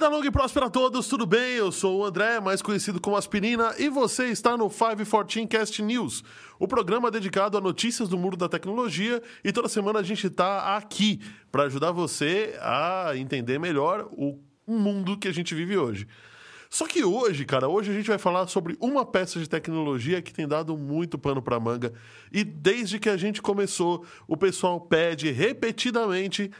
Vida longa e próspera a todos, tudo bem? Eu sou o André, mais conhecido como Aspirina, e você está no 514 Cast News, o programa dedicado a notícias do mundo da tecnologia. E toda semana a gente está aqui para ajudar você a entender melhor o mundo que a gente vive hoje. Só que hoje, cara, hoje a gente vai falar sobre uma peça de tecnologia que tem dado muito pano para manga. E desde que a gente começou, o pessoal pede repetidamente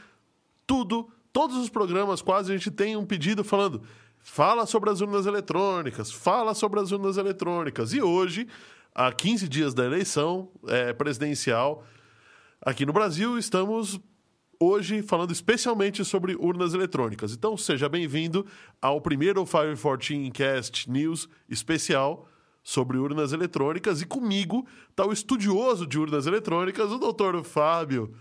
tudo todos os programas quase a gente tem um pedido falando fala sobre as urnas eletrônicas, fala sobre as urnas eletrônicas. E hoje, a 15 dias da eleição é, presidencial aqui no Brasil, estamos hoje falando especialmente sobre urnas eletrônicas. Então, seja bem-vindo ao primeiro 514 Cast News especial sobre urnas eletrônicas. E comigo está o estudioso de urnas eletrônicas, o doutor Fábio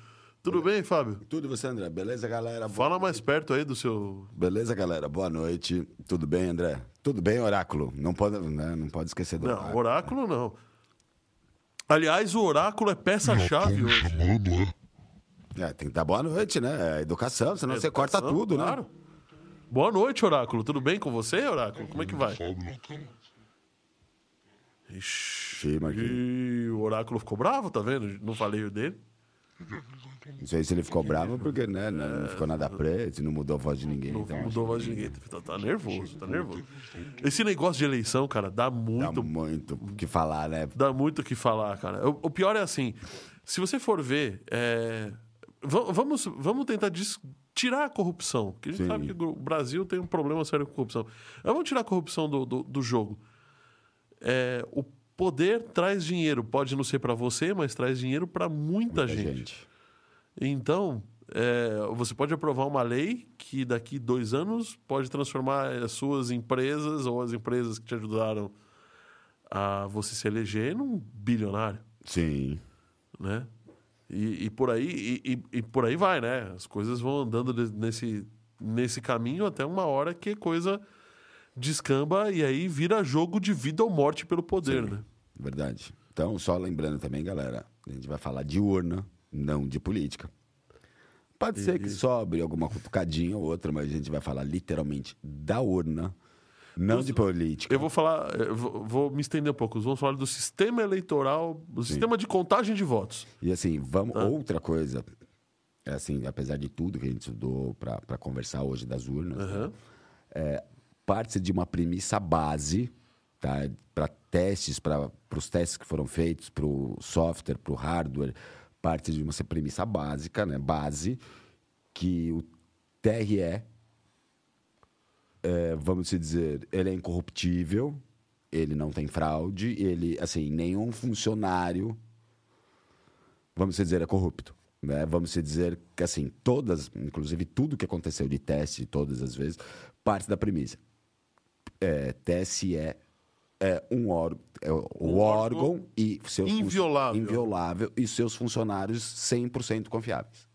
tudo bem, Fábio? Tudo você, André? Beleza, galera? Fala mais perto aí do seu. Beleza, galera? Boa noite. Tudo bem, André? Tudo bem, Oráculo? Não pode, né? não pode esquecer do não, Oráculo. Oráculo não. Aliás, o Oráculo é peça-chave hoje. Chamando, é? é, tem que dar boa noite, né? É educação, senão é você educação, corta tudo, né? claro. né? Boa noite, Oráculo. Tudo bem com você, Oráculo? Como é que vai? Ixi, e o Oráculo ficou bravo, tá vendo? Não falei dele. Não sei se ele ficou bravo porque né, não, ficou nada preto, não mudou a voz de ninguém. Não então, mudou a voz de ninguém. Tá, tá, nervoso, tá nervoso. Esse negócio de eleição, cara, dá muito. Dá muito o que falar, né? Dá muito o que falar, cara. O, o pior é assim: se você for ver. É... Vamos, vamos tentar tirar a corrupção. Porque a gente Sim. sabe que o Brasil tem um problema sério com corrupção. Vamos tirar a corrupção do, do, do jogo. É, o poder traz dinheiro. Pode não ser para você, mas traz dinheiro para muita, muita, gente. gente. Então, é, você pode aprovar uma lei que daqui dois anos pode transformar as suas empresas ou as empresas que te ajudaram a você se eleger num bilionário. Sim. Né? E, e por aí e, e, por aí vai, né? As coisas vão andando nesse, nesse caminho até uma hora que coisa descamba e aí vira jogo de vida ou morte pelo poder, Sim, né? Verdade. Então, só lembrando também, galera, a gente vai falar de urna, não de política. Pode e, ser que e... sobre alguma cutucadinha ou outra, mas a gente vai falar literalmente da urna, não eu, de política. Eu vou falar, eu vou, vou, me estender um pouco. Vamos falar do sistema eleitoral, do Sim. sistema de contagem de votos. E assim, vamos ah. outra coisa, é assim, apesar de tudo que a gente estudou para conversar hoje das urnas, uhum. é, parte de uma premissa base tá? para testes, para os testes que foram feitos, para o software, para o hardware, parte de uma premissa básica, né? base, que o TRE, é, vamos dizer, ele é incorruptível, ele não tem fraude, ele, assim, nenhum funcionário, vamos dizer, é corrupto. Né? Vamos dizer que, assim, todas, inclusive tudo que aconteceu de teste, todas as vezes, parte da premissa. É, TSE é um órgão, é o um órgão, órgão e seus inviolável. inviolável e seus funcionários 100% confiáveis.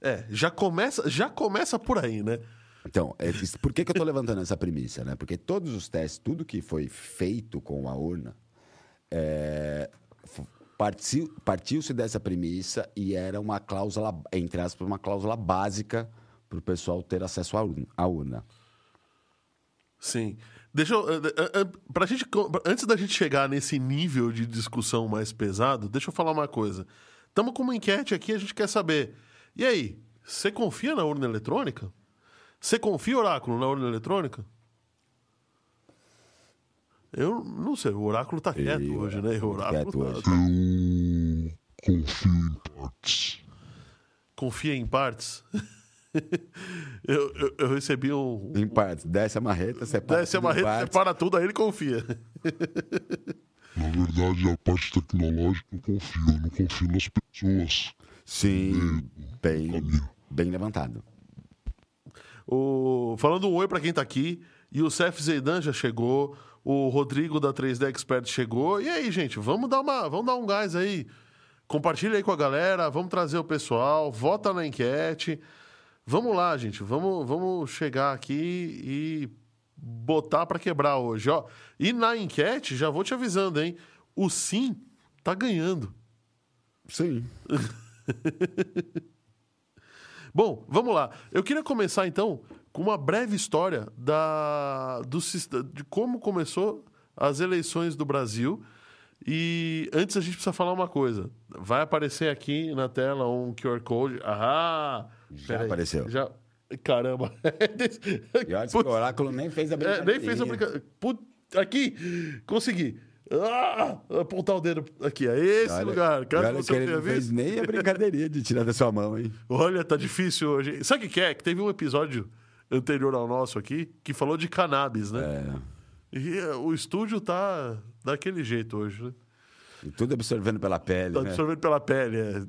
É, já começa, já começa por aí, né? Então, é, por que, que eu estou levantando essa premissa? Né? Porque todos os testes, tudo que foi feito com a urna, é, partiu-se dessa premissa e era uma cláusula, entre aspas, uma cláusula básica para o pessoal ter acesso à urna. Sim. Deixa eu. Eh, eh, eh, pra gente, antes da gente chegar nesse nível de discussão mais pesado, deixa eu falar uma coisa. Estamos com uma enquete aqui, a gente quer saber. E aí, você confia na urna eletrônica? Você confia, Oráculo, na urna eletrônica? Eu não sei, o Oráculo tá quieto eu, hoje, né? O Oráculo tá, hoje. Eu confio em partes. Confia em partes? eu, eu, eu, recebi um. Em partes. Desce a marreta, separa. Desce a marreta, separa tudo, aí ele confia. Na verdade, a parte tecnológica eu confio, eu não confio nas pessoas. Sim, bem, bem levantado. O... Falando um oi para quem tá aqui. E o Cef Zeidan já chegou. O Rodrigo da 3D Expert chegou. E aí, gente, vamos dar, uma, vamos dar um gás aí. Compartilha aí com a galera, vamos trazer o pessoal, vota na enquete. Vamos lá, gente. Vamos, vamos chegar aqui e botar para quebrar hoje, ó. E na enquete, já vou te avisando, hein? O sim tá ganhando. Sim. Bom, vamos lá. Eu queria começar então com uma breve história da, do, de como começou as eleições do Brasil. E antes a gente precisa falar uma coisa. Vai aparecer aqui na tela um QR Code. Ah! Já apareceu. Já. Caramba. E olha que o oráculo nem fez a É, brincadeira. nem fez a brincadeira. Put- Aqui! Consegui. Ah, apontar o dedo aqui. É esse lugar. Caso olha você que ele não fez nem a brincadeirinha de tirar da sua mão, hein? Olha, tá difícil hoje. Sabe o que que é? Que teve um episódio anterior ao nosso aqui que falou de cannabis, né? É. E eh, o estúdio tá daquele jeito hoje, né? E tudo absorvendo pela pele, Tá né? absorvendo pela pele. é.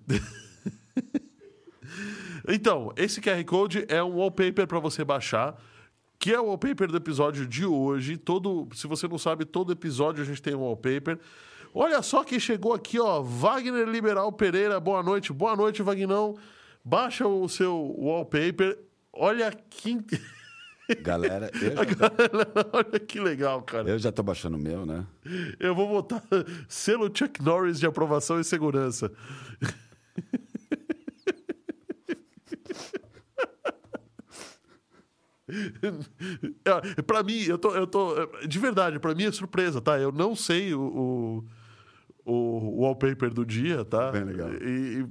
então, esse QR Code é um wallpaper para você baixar, que é o wallpaper do episódio de hoje. Todo, se você não sabe, todo episódio a gente tem um wallpaper. Olha só quem chegou aqui, ó. Wagner Liberal Pereira, boa noite. Boa noite, Vagnão. Baixa o seu wallpaper. Olha que. Galera, eu já, Olha que legal, cara. eu já tô baixando o meu, né? Eu vou botar selo Chuck Norris de aprovação e segurança. É, pra mim, eu tô, eu tô. De verdade, pra mim é surpresa, tá? Eu não sei o, o, o wallpaper do dia, tá? Bem legal. E, e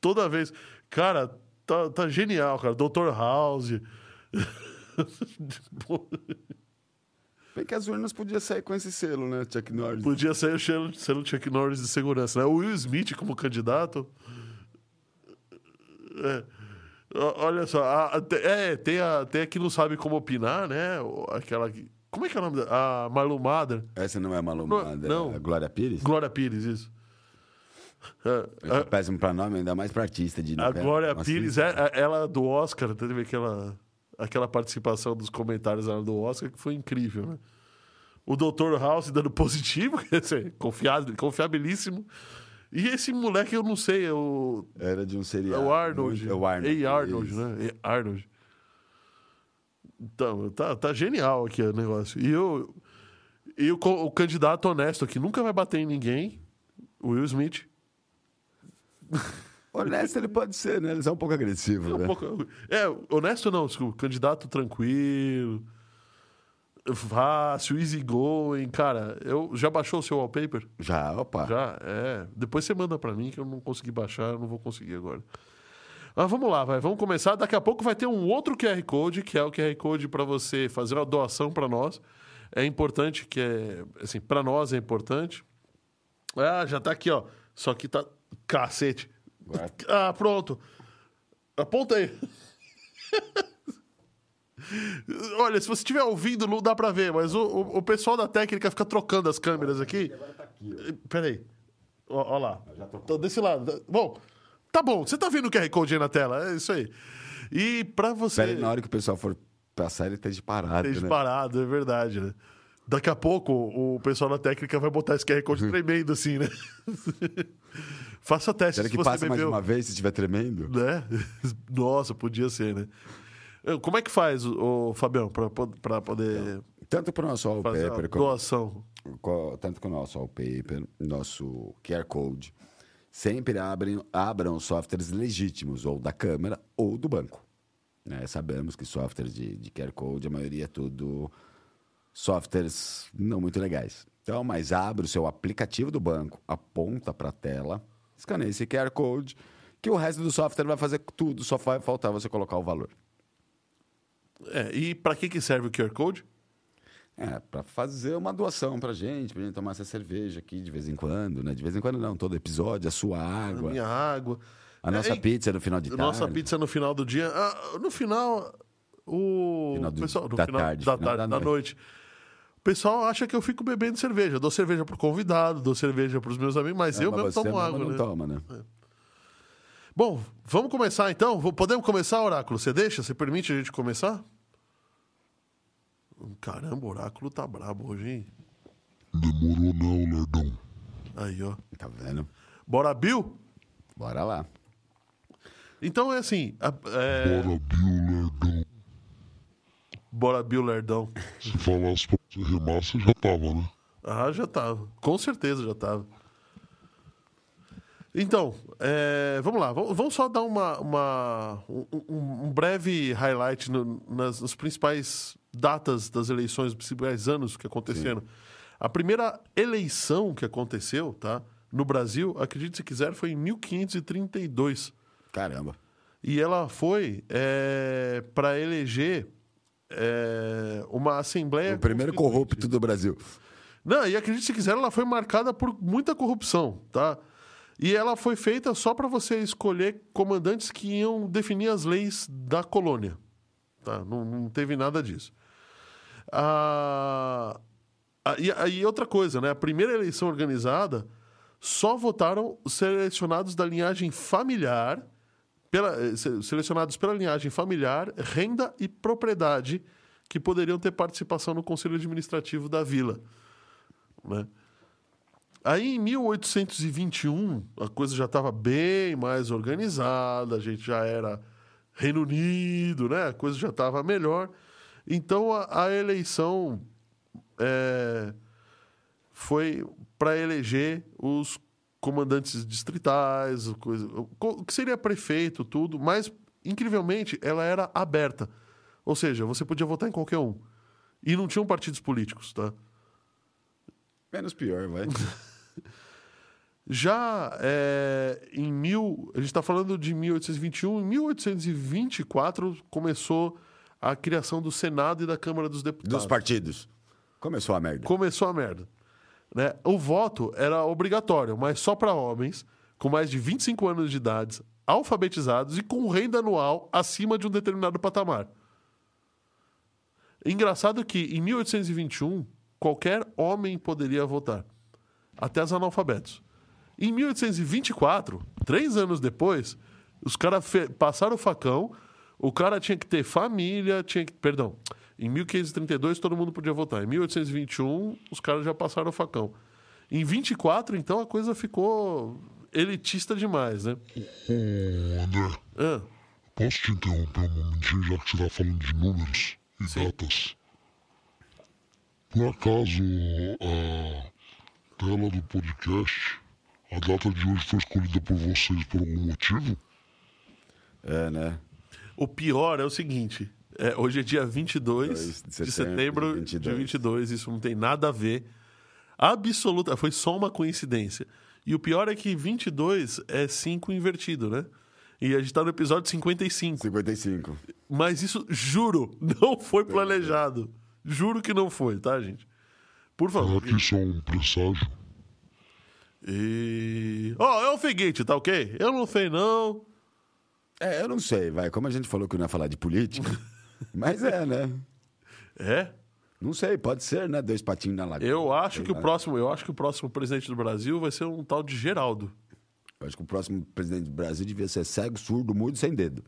toda vez. Cara, tá, tá genial, cara. Dr. House. Bem que as urnas podiam sair com esse selo, né? Chuck Norris. Podia ser o selo, selo Chuck Norris de segurança, né? O Will Smith como candidato. É. Olha só, a- a- é, tem, a, tem a que não sabe como opinar, né? Aquela que. Como é que é o nome dela? A Marlon Mader. Essa não é Malu Não, Mader, não. é a Glória Pires? Glória Pires, isso. É, É péssimo pra nome, ainda mais pra artista de A novela. Glória Nossa, Pires, é, é- ela do Oscar, teve aquela, aquela participação dos comentários do Oscar que foi incrível, né? O Dr. House dando positivo, quer dizer, confiado, confiabilíssimo. E esse moleque, eu não sei, é o, Era de um é seriado. o Arnold. É o Arnold. Ei, Arnold, isso. né? Ei, Arnold. Então, tá, tá genial aqui o negócio. E, eu, e o, o candidato honesto que nunca vai bater em ninguém, Will Smith. Honesto ele pode ser, né? Ele é um pouco agressivo, Um né? pouco- é, honesto não, desculpa. Candidato tranquilo, fácil, easy going. Cara, eu, já baixou o seu wallpaper? Já, opa. Já? É. Depois você manda pra mim que eu não consegui baixar, eu não vou conseguir agora. Mas vamos lá, vai. Vamos começar. Daqui a pouco vai ter um outro QR Code, que é o QR Code para você fazer uma doação para nós. É importante que é, assim, para nós é importante. Ah, já tá aqui, ó. Só que tá cacete. Ah, pronto. Aponta aí. Olha, se você estiver ouvindo, não dá pra ver, mas o, o, o pessoal da técnica fica trocando as câmeras aqui. Peraí. Ó, ó lá. Tô desse lado. Bom, tá bom. Você tá vendo o QR Code aí na tela? É isso aí. E pra você. Espera aí, na hora que o pessoal for passar, ele tá de parado, Esteja né? parado, é verdade, né? Daqui a pouco o pessoal da técnica vai botar esse QR Code tremendo assim, né? Faça teste Será se que você passa mais bebeu. uma vez se estiver tremendo? Né? Nossa, podia ser, né? Eu- Como é que faz, o, Fabião, pra poder Tanto para o nosso wallpaper, doação? tanto com o nosso wallpaper, nosso QR Code, sempre abrem, abram softwares legítimos, ou da câmera ou do banco. né? Sabemos que softwares de, de QR Code, a maioria é tudo softwares não muito legais. Então, mas abre o seu aplicativo do banco, aponta para a tela, escaneia esse QR Code, que o resto do software vai fazer tudo, só vai faltar você colocar o valor. É, e pra que, que serve o QR Code? É, para fazer uma doação pra gente, pra gente tomar essa cerveja aqui de vez em quando, né? De vez em quando não, todo episódio, a sua A água, minha água. a nossa É, pizza no final de tarde. Nossa pizza no final do dia. Ah, no final. O. Final do- pessoal, no da final tarde, Da, final tarde, da da noite. O pessoal acha que eu fico bebendo cerveja. Eu dou cerveja pro convidado, dou cerveja pros meus amigos, mas É, eu mas mesmo você tomo mesmo água, não né? toma, né? Bom, vamos começar então? Podemos começar, Oráculo? Você deixa? Você permite a gente começar? Caramba, o Oráculo tá brabo hoje, hein? Demorou não, lerdão. Aí, ó. Tá vendo? Bora, Bill? Bora lá. Então é assim. a- é, Bora, Bill, lerdão. Bora, Bill Lerdão. Se você remar, você já tava, né? Ah, já tava. Com certeza já tava. Então, é, vamos lá. Vamos, só dar uma, uma- um, um- breve highlight no- nas, nas principais datas das eleições, os principais anos que aconteceram. A primeira eleição que aconteceu, tá? No Brasil, acredite se quiser, foi em 1532. Caramba. E ela foi para eleger é, uma assembleia. O primeiro corrupto do Brasil. Não, e acredite se quiser, ela foi marcada por muita corrupção, tá? E ela foi feita só para você escolher comandantes que iam definir as leis da colônia. Tá? Não, não teve nada disso. Ah, e, e outra coisa, né? A primeira eleição organizada só votaram os selecionados da linhagem familiar, pela, eh, se- selecionados pela linhagem familiar, renda e propriedade, que poderiam ter participação no conselho administrativo da vila. Né? Aí, em 1821, a coisa já estava bem mais organizada, a gente já era Reino Unido, né? a coisa já estava melhor. Então, a, a eleição é, foi para eleger os comandantes distritais, o coisa- o co- o que seria prefeito, tudo, mas, incrivelmente, ela era aberta. Ou seja, você podia votar em qualquer um. E não tinham partidos políticos, tá? Menos pior, vai. Já é, em mil, a gente está falando de 1821, em 1824 começou a criação do Senado e da Câmara dos Deputados. Dos partidos. Começou a merda. Começou a merda. Né? O voto era obrigatório, mas só para homens com mais de 25 anos de idade, alfabetizados e com renda anual acima de um determinado patamar. Engraçado que em 1821 qualquer homem poderia votar, até os analfabetos. Em 1824, três anos depois, os caras passaram o facão, o cara tinha que ter família, tinha que. Perdão. Em 1532 todo mundo podia votar. Em 1821, os caras já passaram o facão. Em 24, então, a coisa ficou elitista demais, né? Ô, André, Ah, posso te interromper um momentinho, já que você tá falando de números e Sim. datas? Por acaso, a tela do podcast, a data de hoje foi escolhida por vocês por algum motivo? É, né? o pior é o seguinte: é, hoje é dia 22 Dois de de setembro, setembro de de 22. 22, isso não tem nada a ver. Absoluta, foi só uma coincidência. E o pior é que 22 é 5 invertido, né? E a gente tá no episódio 55. 55. Mas isso, juro, não foi planejado. Juro que não foi, tá, gente? Por Será favor. que isso é um presságio? E. Ó, é o seguinte, tá ok? Eu não sei, não. É, eu não sei, vai. Como a gente falou que não ia falar de política. mas é, né? É? Não sei, pode ser, né? Dois patinhos na lagoa. Eu acho que o próximo, eu acho que o próximo presidente do Brasil vai ser um tal de Geraldo. Eu acho que o próximo presidente do Brasil devia ser cego, surdo, mudo e sem dedo.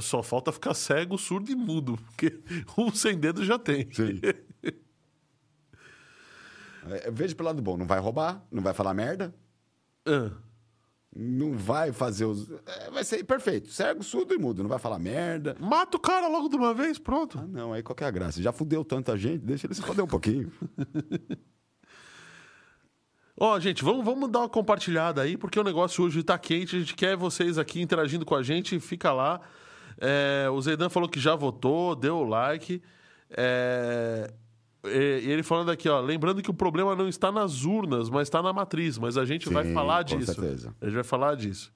Só falta ficar cego, surdo e mudo, porque um sem dedo já tem. Sim. É, veja pelo lado bom, não vai roubar, não vai falar merda, Ah, não vai fazer os. é, vai ser perfeito. Cego, surdo e mudo, não vai falar merda. Mata o cara logo de uma vez, pronto. Ah, não, aí qual que é a graça? Já fudeu tanta gente, deixa ele se foder um pouquinho. Ó, gente, vamos, vamos dar uma compartilhada aí, porque o negócio hoje tá quente. A gente quer vocês aqui interagindo com a gente. Fica lá. É, o Zeidan falou que já votou, deu o like. É, e e ele falando aqui, ó, lembrando que o problema não está nas urnas, mas está na matriz. Mas a gente vai Sim, falar com disso. certeza. A gente vai falar disso.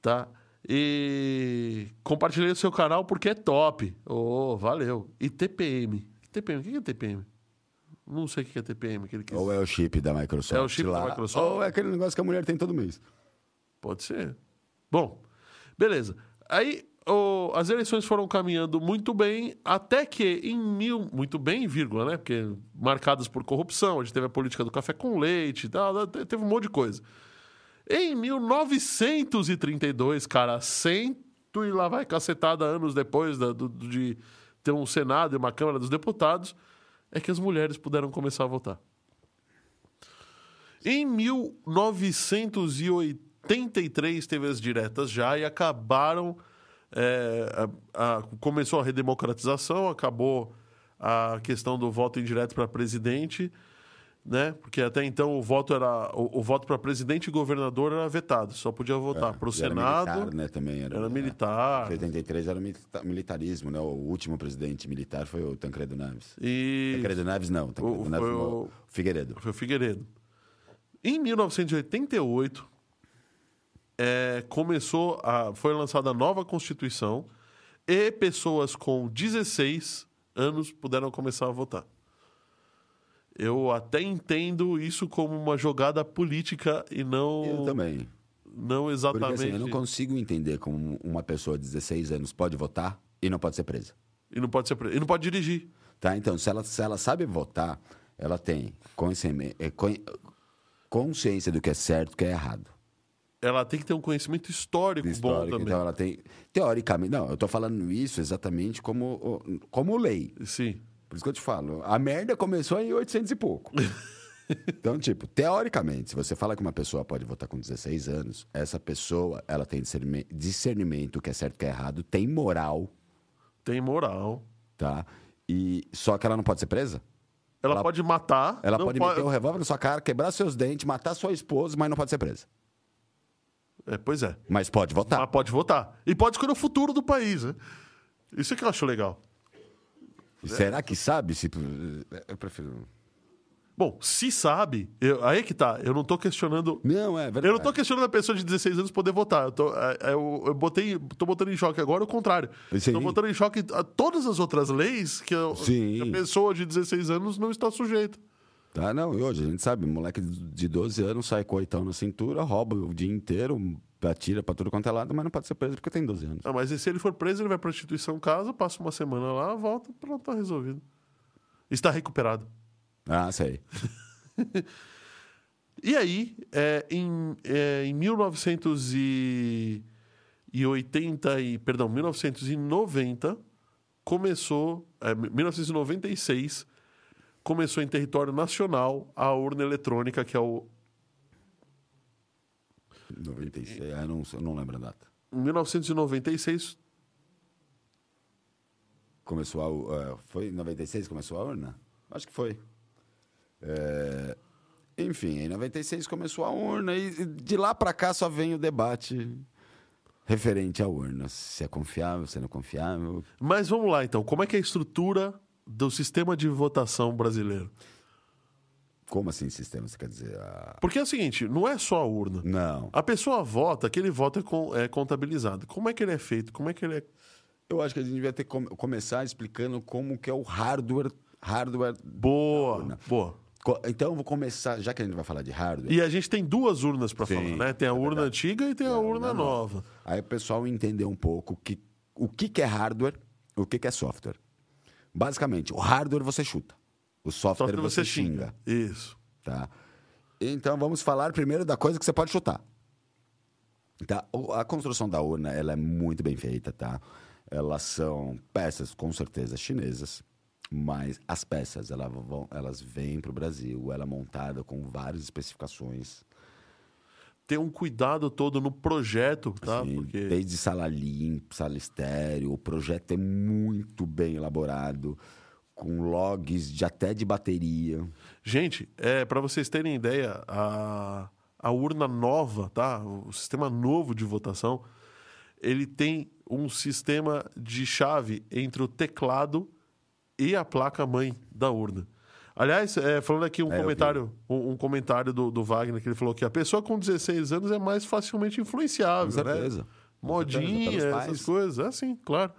Tá? E compartilhei o seu canal porque é top. Ô, valeu. E TPM. TPM, o que é TPM? Não sei o que é TPM que ele quis. Ou é o chip da Microsoft. É o chip da lá, Microsoft? Ou é aquele negócio que a mulher tem todo mês. Pode ser. Bom, beleza. Aí o- as eleições foram caminhando muito bem, até que em mil. Muito bem, vírgula, né? Porque marcadas por corrupção, a gente teve a política do café com leite tal, te- teve um monte de coisa. Em 1932, cara, cento e lá vai cacetada anos depois da- do- de ter um Senado e uma Câmara dos Deputados, é que as mulheres puderam começar a votar. Em 1983 teve as diretas já e acabaram. É, a- a- começou a redemocratização, acabou a questão do voto indireto para presidente né? Porque até então o voto era o, o voto para presidente e governador era vetado, só podia votar para o É, E era Senado. militar, né, também era, era é. militar. 83 era milita- militarismo, né? O último presidente militar foi o Tancredo Neves. E Tancredo Neves não, Tancredo O- Neves foi o- Figueiredo. foi o Figueiredo. Em 1988 é, começou a foi lançada a nova Constituição e pessoas com 16 anos puderam começar a votar. Eu até entendo isso como uma jogada política e não Eu também. não Porque exatamente assim, eu não consigo entender como uma pessoa de 16 anos pode votar e não pode ser presa. e não pode ser pre- e não pode dirigir. Tá? Então, se ela, se ela sabe votar, ela tem consciência, é, consciência do que é certo e do que é errado. Ela tem que ter um conhecimento histórico, bom Histórico, também. então ela tem. Teoricamente, não, eu tô falando isso exatamente como, como lei. Sim. Por isso que eu te falo, a merda começou em 800 e pouco. então, tipo, teoricamente, se você fala que uma pessoa pode votar com 16 anos, essa pessoa, ela tem discernime- discernimento, o que é certo e o que é errado, tem moral, Tem moral. tá? E só que ela não pode ser presa? Ela, Ela- pode matar. Ela pode meter o revólver na sua cara, quebrar seus dentes, matar sua esposa, mas não pode ser presa. É, pois é. Mas pode votar. Mas pode votar. E pode escolher o futuro do país, né? Isso é que eu acho legal. Será que sabe se. Eu prefiro. Bom, se sabe, eu- aí que tá. Eu não tô questionando. Não, é verdade. Eu não tô questionando a pessoa de 16 anos poder votar. Eu tô, é, é, eu, eu botei, tô botando em choque agora o contrário. Sim. Tô botando em choque a todas as outras leis que, eu- que a pessoa de 16 anos não está sujeita. Tá, não, e hoje a gente sabe, moleque de 12 anos sai coitão na cintura, rouba o dia inteiro, atira pra tudo quanto é lado, mas não pode ser preso porque tem 12 anos. Ah, mas se ele for preso, ele vai pra instituição casa, passa uma semana lá, volta, pronto, tá resolvido. Está recuperado. Ah, sei. E aí, é, em, é, em 1980 e perdão, 1990 começou, é, 1996 começou em território nacional a urna eletrônica que é o 96, ah, não, eu não lembro a data. em 1996 Começou a. eh, foi em 96 que começou a urna? Acho que foi. É, enfim, em 96 começou a urna e de lá pra cá só vem o debate referente à urna. Se é confiável, se não é confiável. Mas vamos lá então, como é que é a estrutura do sistema de votação brasileiro? Como assim sistema? Você quer dizer? a- Porque é o seguinte, não é só a urna. Não. A pessoa vota, aquele voto é, con- é contabilizado. Como é que ele é feito? Como é que ele é Eu acho que a gente devia ter que come- começar explicando como que é o hardware. hardware boa, boa. Então eu vou começar, já que a gente vai falar de hardware. E a gente tem duas urnas para falar, né? Tem a é urna verdade. antiga e tem a, a urna, urna nova. Aí o pessoal entender um pouco que, o que, que é hardware o que, que é software. Basicamente, o hardware você chuta. O software, que você, você xinga. xinga. Isso. Tá? Então vamos falar primeiro da coisa que você pode chutar. Tá? A construção da urna ela é muito bem feita, tá? Elas são peças com certeza chinesas, mas as peças elas vão, elas vêm para o Brasil, ela é montada com várias especificações, Tem um cuidado todo no projeto, tá? assim, Porque desde sala limpa, sala estéreo. O projeto é muito bem elaborado, com logs de até de bateria. Gente, é, para vocês terem ideia, a, a urna nova, tá? O sistema novo de votação, ele tem um sistema de chave entre o teclado e a placa-mãe da urna. Aliás, é, falando aqui um É, comentário, um, um comentário do, do Wagner, que ele falou que a pessoa com 16 anos é mais facilmente influenciável, Com né? certeza. Com Modinha, certeza, pelos essas coisas. É sim, claro.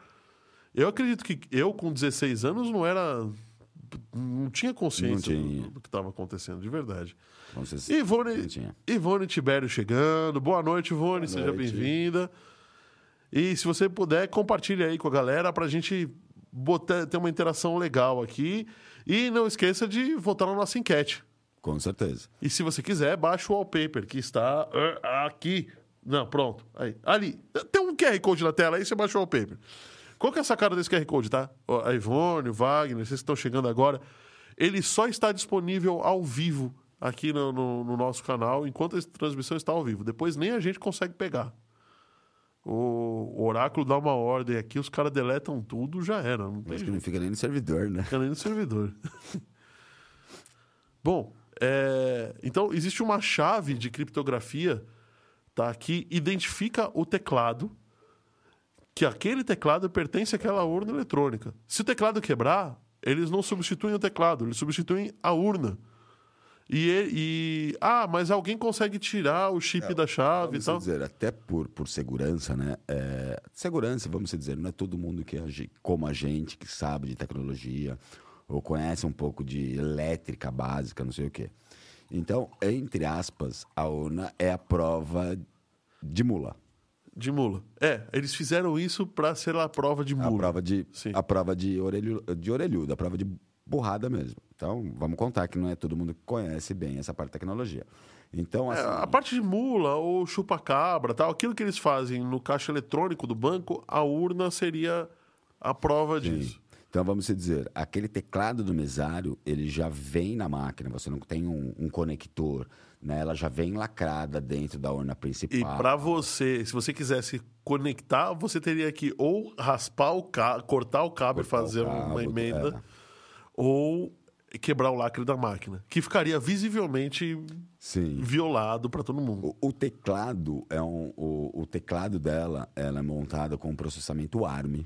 Eu acredito que eu, com 16 anos, não era. Não tinha consciência Não tinha. Do, do que estava acontecendo, de verdade. Se- Ivone. Ivone Tibério chegando. Boa noite, Ivone. Seja noite. bem-vinda. E se você puder, compartilhe aí com a galera para a gente botar, ter uma interação legal aqui. E não esqueça de votar na nossa enquete. Com certeza. E se você quiser, baixa o wallpaper que está ah, aqui. Não, pronto. Aí. Ali. Tem um QR Code na tela aí, você baixa o wallpaper. Qual que é essa cara desse QR Code, tá? A Ivone, o Wagner, vocês que estão chegando agora. Ele só está disponível ao vivo aqui no, no- no nosso canal, enquanto a transmissão está ao vivo. Depois nem a gente consegue pegar. O, Oráculo dá uma ordem aqui, os caras deletam tudo, já era. Não tem Acho que não fica nem no servidor, né? Fica nem no servidor. Bom, É, então, existe uma chave de criptografia tá, que identifica o teclado, que aquele teclado pertence àquela urna eletrônica. Se o teclado quebrar, eles não substituem o teclado, eles substituem a urna. E, e ah, mas alguém consegue tirar o chip da chave e tal. dizer, até por, por segurança, né? É, segurança, vamos dizer, não é todo mundo que age como a gente, que sabe de tecnologia, ou conhece um pouco de elétrica básica, não sei o quê. Então, entre aspas, a urna é a prova de mula. De mula. É, eles fizeram isso para ser a prova de A mula. prova de, Sim. a prova de, orelhu, de orelhudo, a prova de burrada mesmo. Então, vamos contar que não é todo mundo que conhece bem essa parte de tecnologia. Então, É, assim, a parte de mula ou chupa-cabra, tal, aquilo que eles fazem no caixa eletrônico do banco, a urna seria a prova disso. Então vamos dizer, aquele teclado do mesário, ele já vem na máquina, você não tem um, um conector, né? Ela já vem lacrada dentro da urna E principal. para você, se você quisesse conectar, você teria que ou raspar o cabo, cortar o cabo e Cortar o fazer cabo, uma emenda, é. ou quebrar o lacre da máquina, que ficaria visivelmente Sim. violado para todo mundo. O, o teclado é um, o, o teclado dela, ela é montada com processamento ARM.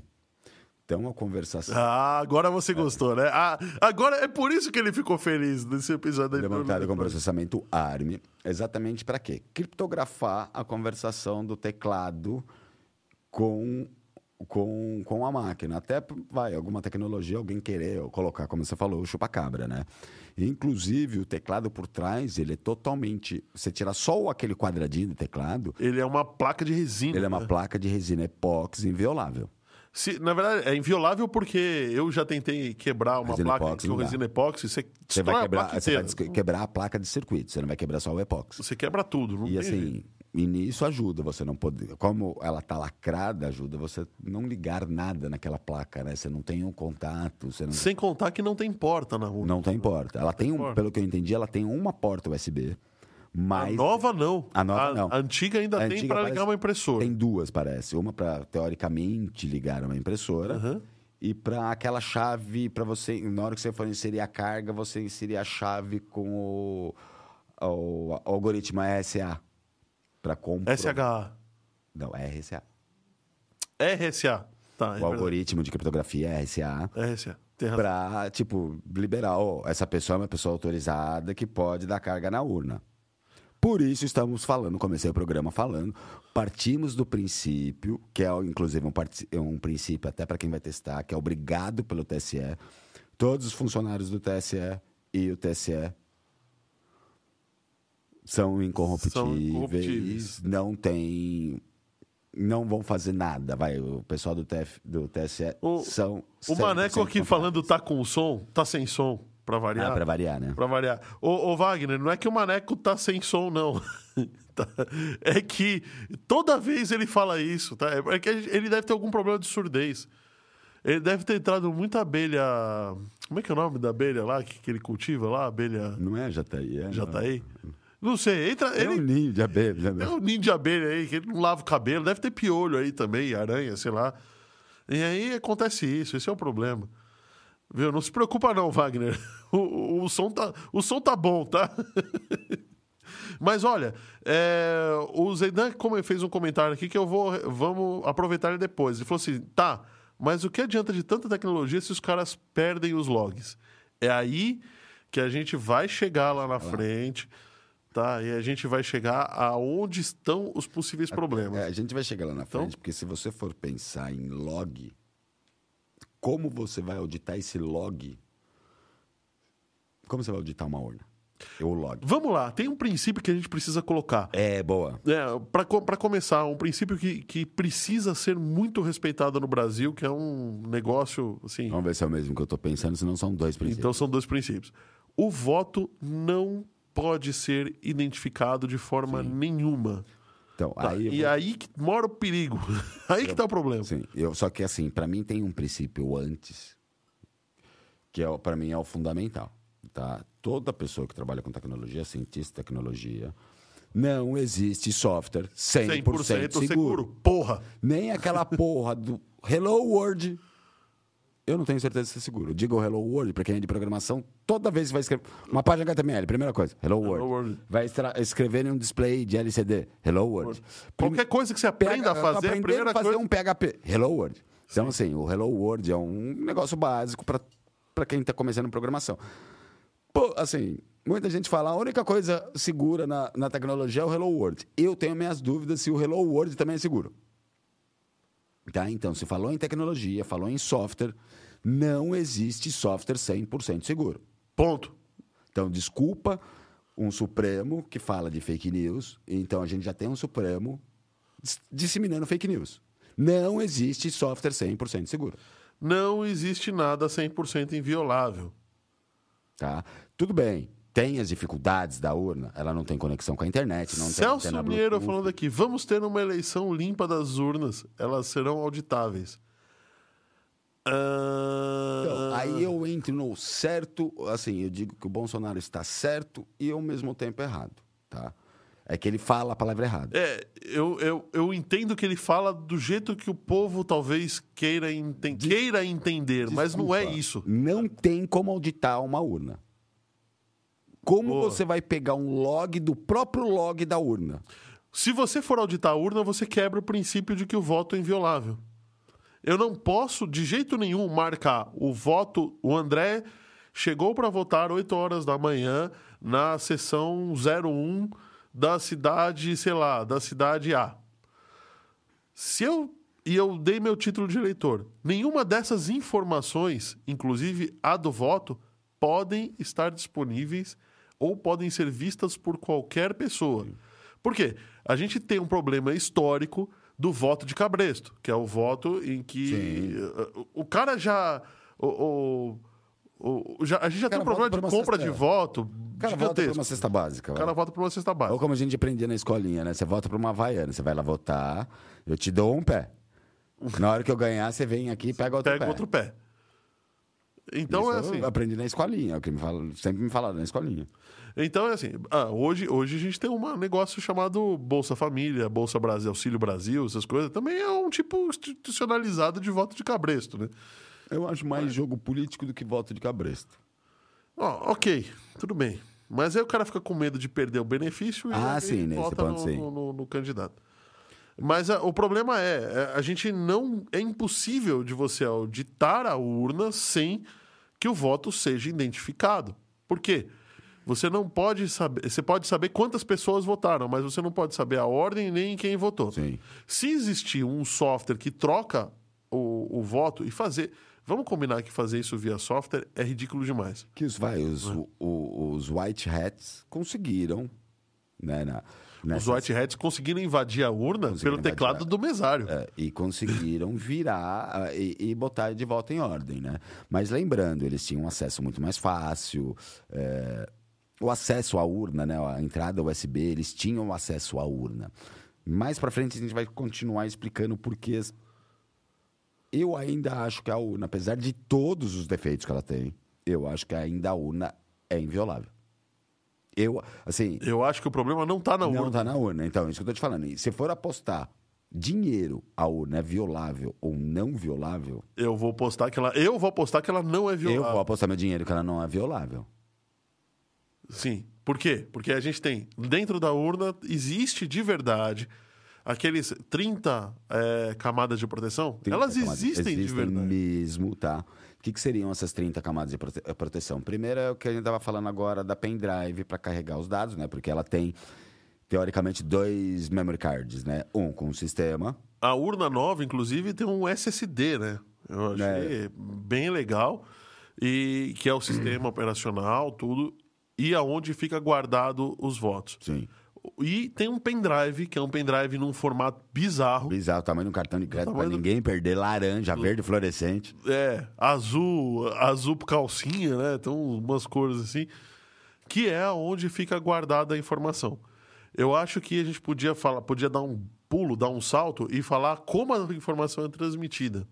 Então a conversação Ah, agora você gostou, né? Ah, agora é por isso que ele ficou feliz nesse episódio. Ele é da montado com processamento ARM, exatamente para quê? Criptografar a conversação do teclado com, com, com a máquina. Até, vai, alguma tecnologia, alguém querer colocar, como você falou, o chupa-cabra, né? Inclusive, o teclado por trás, ele é totalmente... Você tira só aquele quadradinho do teclado, Ele é uma placa de resina. ele é uma né? placa de resina epóxi inviolável. Se- na verdade, é inviolável porque eu já tentei quebrar uma Resina placa com resina epóxi. Você, Você vai, a quebrar, placa você vai quebrar a placa de circuito, você não vai quebrar só o epóxi. Você quebra tudo. Não E assim, jeito. E nisso ajuda você não poder. Como ela tá lacrada, ajuda você não ligar nada naquela placa, né? Você não tem um contato, não, Sem contar que não tem porta na rua. não tem porta. Ela tem um, porta. pelo que eu entendi, ela tem uma porta USB, A mas nova não. A nova não. A antiga ainda A tem para ligar uma impressora. tem duas, parece. Uma para teoricamente ligar uma impressora Aham. e para aquela chave para você, na hora que você for inserir a carga, você inserir a chave com o, o algoritmo RSA para comprar. SHA. Não, é RSA. RSA. Tá, é o verdade. algoritmo de criptografia RSA RSA. Razão. para, tipo, liberar, ó, essa pessoa é uma pessoa autorizada que pode dar carga na urna. Por isso estamos falando, comecei o programa falando, partimos do princípio, que é inclusive um, um princípio até para quem vai testar, que é obrigado pelo TSE. Todos os funcionários do TSE e o TSE são incorruptíveis, São incorruptíveis. não tem não vão fazer nada, vai, o pessoal do, TF, do TSE O- são O Maneco 100% aqui falando tá com som, tá sem som, pra variar. ah, pra variar, né? Pra variar. Ô, ô, Wagner, não é que o Maneco tá sem som, não. Tá- é que toda vez ele fala isso, tá? É que ele deve ter algum problema de surdez. Ele deve ter entrado muita abelha. Como é que é o nome da abelha lá que, que ele cultiva lá? Abelha Não é Jataí, é. Jataí? Não sei. Entra, É um ele, ninho de abelha, né? é um ninho de abelha aí, que ele não lava o cabelo. Deve ter piolho aí também, aranha, sei lá. E aí acontece isso, esse é o problema. Viu? Não se preocupa não, Wagner. O, o, o som, tá, o som tá bom, tá? Mas olha, é, o Zeidan fez um comentário aqui que eu vou vamos aproveitar ele depois. Ele falou assim: tá, mas o que adianta de tanta tecnologia se os caras perdem os logs? É aí que a gente vai chegar lá na frente, tá? E a gente vai chegar aonde estão os possíveis problemas. É, a gente vai chegar lá na Então- frente, porque se você for pensar em log, como você vai auditar esse log? Como você vai auditar uma urna? O log. Vamos lá, tem um princípio que a gente precisa colocar. É, boa. É, para começar, um princípio que, que precisa ser muito respeitado no Brasil, que é um negócio assim. Vamos ver se é o mesmo que eu tô pensando, senão são dois princípios. Então são dois princípios. O voto não pode ser identificado de forma nenhuma. Então, Tá, aí eu e vou- aí que mora o perigo. aí que tá o problema. Sim, eu, só que assim, para mim tem um princípio antes, que é, para mim é o fundamental. Tá? Toda pessoa que trabalha com tecnologia, cientista de tecnologia, não existe software 100%, 100% seguro. seguro. Porra. Nem aquela porra do Hello World eu não tenho certeza se é seguro. Diga o Hello World, para quem é de programação, toda vez que vai escrever uma página HTML, primeira coisa, Hello World. World. Vai escrever em um display de LCD, Hello World. Qualquer coisa que você aprenda a fazer, a primeira a fazer coisa... um PHP, Hello World. Então, assim, o Hello World é um negócio básico para quem está começando programação. Pô, assim, muita gente fala, a única coisa segura na, na tecnologia é o Hello World. Eu tenho minhas dúvidas se o Hello World também é seguro. Tá? Então, se falou em tecnologia, falou em software, não existe software 100% seguro. Ponto. Então, desculpa um Supremo que fala de fake news. Então, a gente já tem um Supremo dis- disseminando fake news. Não existe software 100% seguro. Não existe nada 100% inviolável. Tá? Tudo bem, tem as dificuldades da urna, ela não tem conexão com a internet, não tem Celso Bluetooth. falando aqui, vamos ter uma eleição limpa das urnas, elas serão auditáveis. Ah, Então, aí eu entro no certo, assim, eu digo que o Bolsonaro está certo e ao mesmo tempo errado, tá? É que ele fala a palavra errada. É, eu, eu, eu entendo que ele fala do jeito que o povo talvez queira, queira entender, mas não é Desculpa, isso. Não tem como auditar uma urna. Como Boa. você vai pegar um log do próprio log da urna? Se você for auditar a urna, você quebra o princípio de que o voto é inviolável. Eu não posso, de jeito nenhum, marcar o voto. O André chegou para votar 8 horas da manhã na sessão 01 da cidade, sei lá, da cidade A. Se eu. E eu dei meu título de eleitor. Nenhuma dessas informações, inclusive a do voto, podem estar disponíveis ou podem ser vistas por qualquer pessoa. Por quê? A gente tem um problema histórico do voto de cabresto, que é o voto em que uh, o cara já. O, o- o- já- a gente já tem um problema de por compra cesta- de voto O cara vota por uma cesta básica. O cara vota por uma cesta Ou básica. como a gente aprendia na escolinha, né? Você vota para uma havaiana, você vai lá votar, eu te dou um pé. Na hora que eu ganhar, você vem aqui e pega outro Pega pé. outro pé. Então Isso é eu assim. aprendi na escolinha, é o que me fala, sempre me falaram na escolinha. Então é assim, ah, hoje, hoje a gente tem um negócio chamado Bolsa Família, Bolsa Brasil, Auxílio Brasil, essas coisas. Também é um tipo institucionalizado de voto de cabresto, né? Eu acho mais jogo político do que voto de cabresto. Ó, ok, tudo bem. Mas aí o cara fica com medo de perder o benefício e Ah, sim, nesse vota ponto, no, sim. no- no- no candidato. Mas ah, o problema é, é, a gente não. É impossível de você auditar a urna sem que o voto seja identificado. Por quê? Você não pode saber. Você pode saber quantas pessoas votaram, mas você não pode saber a ordem nem quem votou. Sim. Se existir um software que troca o, o voto e fazer. Vamos combinar que fazer isso via software é ridículo demais. Que os, vai, os, o- o- os white hats conseguiram, né? Na, Os nessas- White Hats conseguiram invadir a urna pelo teclado a- do mesário. É, e conseguiram virar e, e botar de volta em ordem, né? Mas lembrando, eles tinham acesso muito mais fácil, é, o acesso à urna, né? A entrada USB, eles tinham acesso à urna. Mais pra frente a gente vai continuar explicando porquês. Eu ainda acho que a urna, apesar de todos os defeitos que ela tem, eu acho que ainda a urna é inviolável. Eu, assim, Eu acho que o problema não está na não urna. está na urna. Então, é isso que eu tô te falando. E se for apostar dinheiro, a urna é violável ou não violável, Eu vou apostar que ela. Eu vou apostar que ela não é eu violável. vou apostar meu dinheiro que ela não é violável. Sim. Por quê? Porque a gente tem. Dentro da urna existe de verdade aqueles 30 é, camadas de proteção. 30 Elas camadas. existem, de verdade. mesmo, tá? O que, que seriam essas 30 camadas de prote- eh, proteção? Primeiro é o que a gente estava falando agora da pendrive para carregar os dados, né? Porque ela tem, teoricamente, dois memory cards, né? Um com o sistema, A urna nova, inclusive, tem um SSD, né? Eu achei É. bem legal. E que é o sistema operacional, tudo. E aonde fica guardado os votos. sim. E tem um pendrive, que é um pendrive num formato bizarro. Bizarro, tamanho de um cartão de crédito para do- ninguém perder, laranja, verde fluorescente. É, azul, azul calcinha, né? Então, umas cores assim. Que é onde fica guardada a informação. Eu acho que a gente podia falar, podia dar um pulo, dar um salto e falar como a informação é transmitida.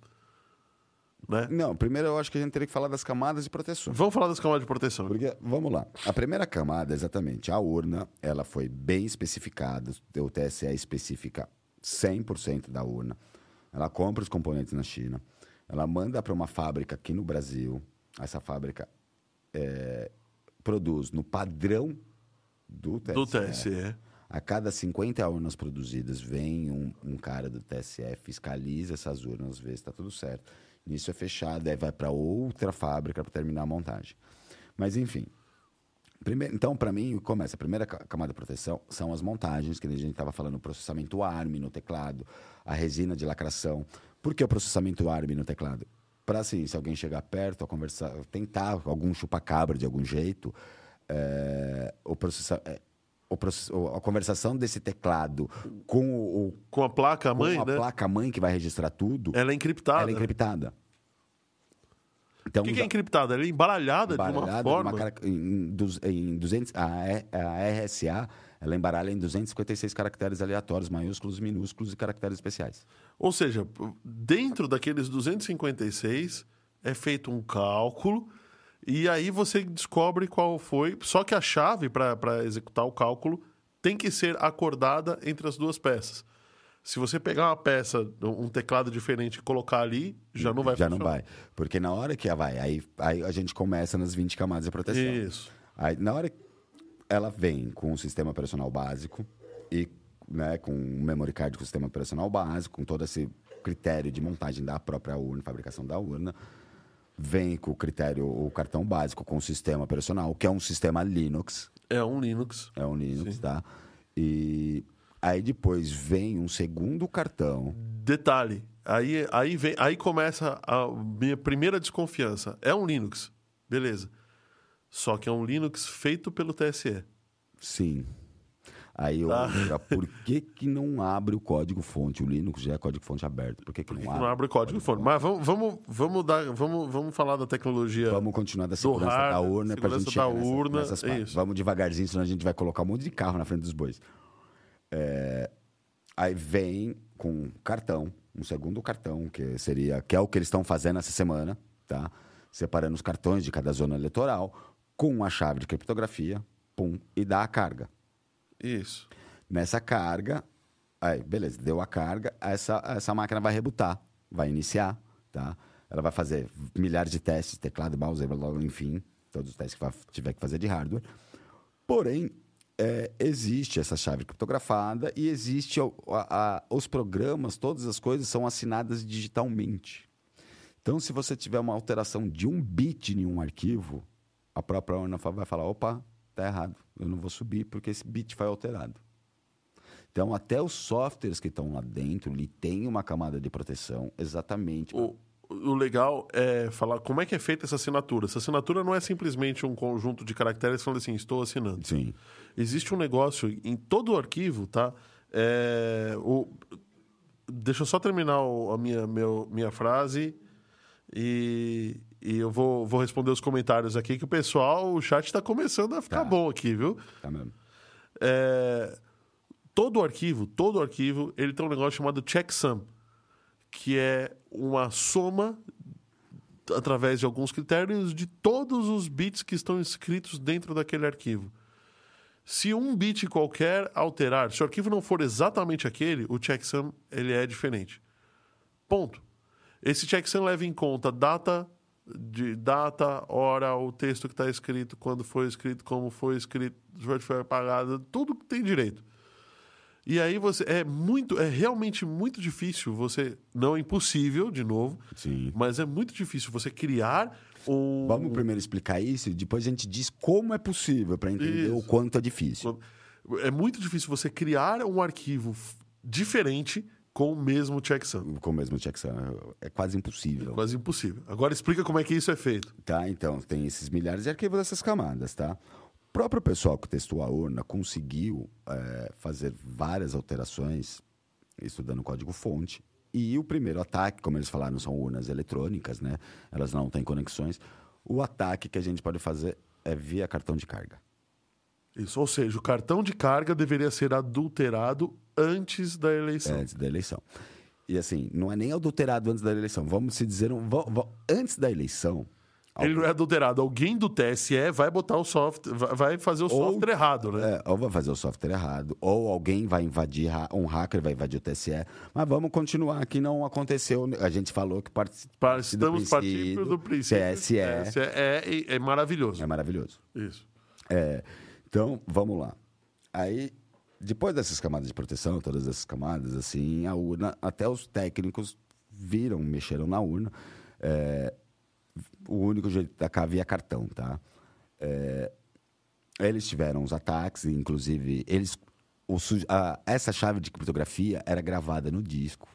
Né? Não, primeiro eu acho que a gente teria que falar das camadas de proteção. Vamos falar das camadas de proteção. Porque, vamos lá. A primeira camada, exatamente, a urna, ela foi bem especificada. O TSE especifica 100% da urna. Ela compra os componentes na China. ela manda para uma fábrica aqui no Brasil. Essa fábrica é, produz no padrão do TSE. Do TSE. A cada 50 urnas produzidas, vem um, um cara do TSE, fiscaliza essas urnas, vê se está tudo certo. Nisso é fechado, aí vai para outra fábrica para terminar a montagem. Mas, enfim. Primeiro, então, para mim, começa. A primeira ca- camada de proteção são as montagens, que a gente estava falando, o processamento ARM no teclado, a resina de lacração. Por que o processamento ARM no teclado? Para, assim, se alguém chegar perto, a conversar, tentar algum chupa-cabra de algum jeito, é, o processa, é, o a conversação desse teclado com, o, Com a placa com mãe, a né? placa mãe que vai registrar tudo, Ela é encriptada. ela é encriptada. Então, O que, que é encriptada? Ela é embaralhada, de uma embaralhada forma. numa em, em 200, a, a RSA ela embaralha em 256 caracteres aleatórios, maiúsculos, minúsculos e caracteres especiais. Ou seja, dentro daqueles 256 é feito um cálculo e aí você descobre qual foi. Só que a chave para executar o cálculo tem que ser acordada entre as duas peças. Se você pegar uma peça, um teclado diferente e colocar ali, já não vai Já não funcionar. vai. Porque na hora que ela vai, aí, aí a gente começa nas 20 camadas de proteção. Isso. Aí, na hora que ela vem com um sistema operacional básico e né, com um memory card com sistema operacional básico, com todo esse critério de montagem da própria urna, fabricação da urna, vem com o critério, o cartão básico com o sistema operacional, que é um sistema Linux, É um Linux. é um Linux, Sim. tá? E aí depois vem um segundo cartão, Detalhe, aí, aí, vem, aí começa a minha primeira desconfiança. É um Linux, beleza. Só que é um Linux feito pelo TSE. sim. Aí eu lembro, por que, que não abre o código fonte? O Linux já é código fonte aberto. Por que, que, Por que não, abre? não abre o código fonte? Mas vamos, vamos, vamos, dar, vamos, vamos falar da tecnologia. Vamos continuar da segurança da hardware, urna segurança gente da urna, nessas é. Vamos devagarzinho, senão a gente vai colocar um monte de carro na frente dos bois. É, Aí vem com um cartão, um segundo cartão, que seria que é o que eles estão fazendo essa semana, tá? Separando os cartões de cada zona eleitoral com a chave de criptografia, pum, e dá a carga. Isso. Nessa carga, aí, beleza, deu a carga, essa, essa máquina vai rebutar, vai iniciar, tá? Ela vai fazer milhares de testes, teclado, mouse, enfim, todos os testes que vai, tiver que fazer de hardware. Porém, é, existe essa chave criptografada e existe o- a- a- os programas, todas as coisas são assinadas digitalmente. Então, se você tiver uma alteração de um bit em um arquivo, a própria urna fa- vai falar: opa, tá errado, eu não vou subir porque esse bit foi alterado. Então, até os softwares que estão lá dentro, ele tem uma camada de proteção exatamente. O, o legal é falar como é que é feita essa assinatura. Essa assinatura não é simplesmente um conjunto de caracteres falando assim, estou assinando. Sim. Existe um negócio em todo o arquivo, tá? É, o, deixa eu só terminar a minha, meu, minha frase e, e eu vou, vou responder os comentários aqui, que o pessoal, o chat está começando a ficar Tá. bom aqui, viu? Tá mesmo. É, todo arquivo, todo arquivo, ele tem um negócio chamado checksum, que é uma soma através de alguns critérios de todos os bits que estão escritos dentro daquele arquivo. Se um bit qualquer alterar, se o arquivo não for exatamente aquele, o checksum ele é diferente. Ponto. Esse checksum leva em conta data de data, hora, o texto que está escrito, quando foi escrito, como foi escrito, se foi apagado, tudo que tem direito. E aí você é muito, é realmente muito difícil você, não é impossível, de novo, Sim. mas é muito difícil você criar um Vamos primeiro explicar isso e depois a gente diz como é possível para entender o Isso. quanto é difícil. é muito difícil você criar um arquivo diferente com o mesmo checksum. Com o mesmo checksum. É quase impossível. Quase impossível. Agora explica como é que isso é feito. Tá, então, tem esses milhares de arquivos dessas camadas, tá? O próprio pessoal que testou a urna conseguiu é, fazer várias alterações estudando o código-fonte. E o primeiro ataque, como eles falaram, são urnas eletrônicas, né? Elas não têm conexões. O ataque que a gente pode fazer é via cartão de carga. Isso, ou seja, o cartão de carga deveria ser adulterado antes da eleição. antes da eleição. E assim, não é nem adulterado antes da eleição. Vamos se dizer, um, antes da eleição, Ele não é adulterado. Alguém do TSE vai botar o software, vai- fazer o software errado, né? É, ou vai fazer o software errado, ou alguém vai invadir, um hacker vai invadir o TSE. Mas vamos continuar que não aconteceu. A gente falou que parte, Pa- parte Estamos partindo do princípio. TSE TSE é, é maravilhoso. é maravilhoso. Isso. É, então, vamos lá. Aí, depois dessas camadas de proteção, todas essas camadas, assim, a urna, até os técnicos viram, mexeram na urna. É, o único jeito da cá via cartão, tá? É, eles tiveram os ataques, inclusive, eles, o a- essa chave de criptografia era gravada no disco,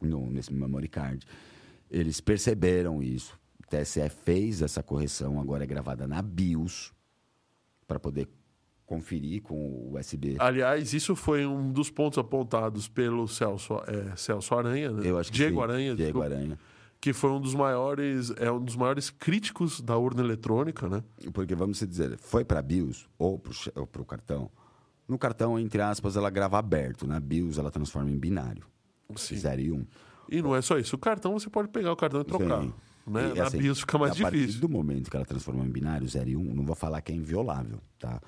no, nesse memory card. Eles perceberam isso. O TSE fez essa correção, agora é gravada na BIOS, para poder conferir com o USB. Aliás, isso foi um dos pontos apontados pelo Celso, é, Celso Aranha, né? Eu acho que Diego sim, Aranha, Diego desculpa, Aranha. que foi um dos maiores, é um dos maiores críticos da urna eletrônica, né? Porque, vamos dizer, foi para BIOS ou para o cartão. No cartão, entre aspas, ela grava aberto. Na BIOS, ela transforma em binário. Sim. 0 e 1. Um. E não é só isso. O cartão você pode pegar o cartão e trocar. Sim. Né? E, Na assim, BIOS fica mais a partir difícil. do momento que ela transformou em binário 0 e 1, um, não vou falar que é inviolável, tá?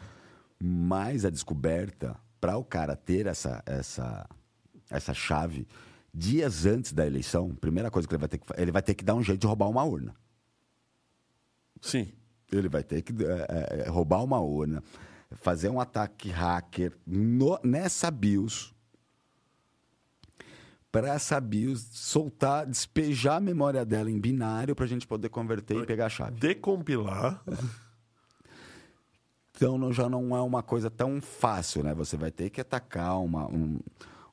Mas a descoberta, para o cara ter essa, essa, essa chave, dias antes da eleição, primeira coisa que ele vai ter que ele vai ter que dar um jeito de roubar uma urna. Sim. Ele vai ter que é, é, roubar uma urna, fazer um ataque hacker no- nessa BIOS. Para essa BIOS soltar, despejar a memória dela em binário para a gente poder converter e pegar a chave. Decompilar. Então não- já não é uma coisa tão fácil, né? Você vai ter que atacar uma, um-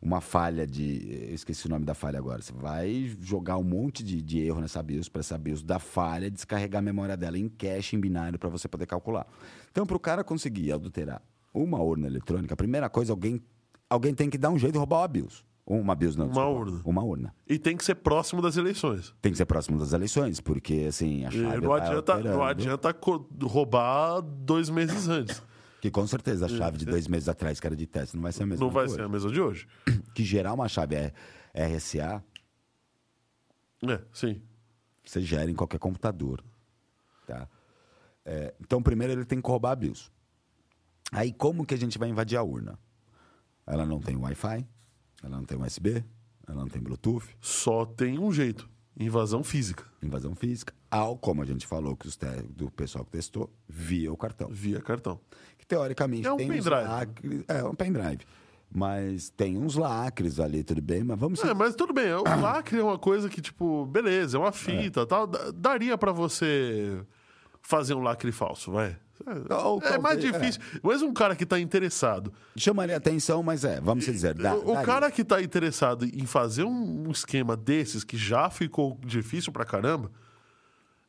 uma falha de. Eu esqueci o nome da falha agora. Você vai jogar um monte de, de erro nessa BIOS para essa BIOS da falha, descarregar a memória dela em cache, em binário, para você poder calcular. Então, para o cara conseguir adulterar uma urna eletrônica, a primeira coisa, alguém, alguém tem que dar um jeito de roubar uma BIOS. Uma BIOS, não. Uma desculpa. urna. Uma urna. E tem que ser próximo das eleições. Tem que ser próximo das eleições, porque assim, a E chave. não vai adianta, não adianta roubar dois meses antes. Que com certeza a chave de dois meses atrás, que era de teste, não vai ser a mesma Não vai ser a mesa de hoje. que gerar uma chave é RSA, É, sim. você gera em qualquer computador. Tá? É, então, primeiro ele tem que roubar a BIOS. Aí, como que a gente vai invadir a urna? Ela não tem Wi-Fi, ela não tem USB, ela não tem Bluetooth, Só tem um jeito: invasão física, invasão física. Ao, como a gente falou que os do pessoal que testou, via o cartão. via cartão. Que teoricamente É um pendrive. lacres. É, um pendrive. Mas tem uns lacres ali, tudo bem, mas vamos É, mas tudo bem. O lacre é uma coisa que, tipo, beleza, é uma fita tal. da- Daria pra você fazer um lacre falso, vai. Ou É mais talvez- difícil. Mas um cara que tá interessado. Chamaria atenção, mas é, vamos dizer. Dá, o daria. cara que tá interessado em fazer um, esquema desses que já ficou difícil pra caramba,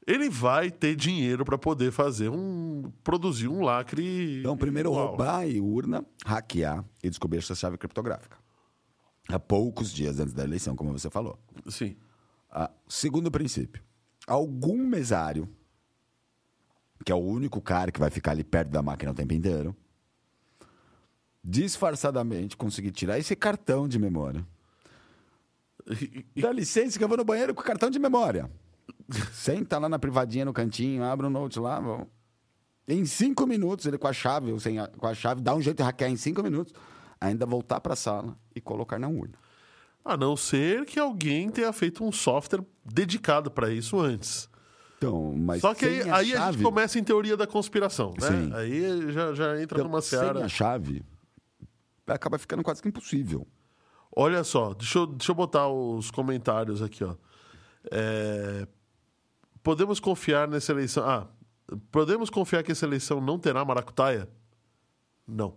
ele vai ter dinheiro pra poder fazer um. produzir um lacre. Então, primeiro igual. roubar a urna, hackear e descobrir essa chave criptográfica. Há poucos dias antes da eleição, como você falou. Sim. Ah, segundo princípio, algum mesário, que é o único cara que vai ficar ali perto da máquina o tempo inteiro, disfarçadamente conseguir tirar esse cartão de memória. Dá licença que eu vou no banheiro com o cartão de memória. Senta lá na privadinha no cantinho, abre o note lá. Em cinco minutos, ele com a chave, ou sem a, com a chave, dá um jeito de hackear em cinco minutos, ainda voltar para a sala e colocar na urna. A não ser que alguém tenha feito um software dedicado pra isso antes. Então, mas Só que aí, sem a aí a chave, gente começa em teoria da conspiração, né? Sim. Aí já, já entra então, numa sem seara. a chave, acaba ficando quase que impossível. Olha só, deixa eu, deixa eu botar os comentários aqui, ó. É, Podemos confiar nessa eleição. Ah, podemos confiar que essa eleição não terá maracutaia? Não.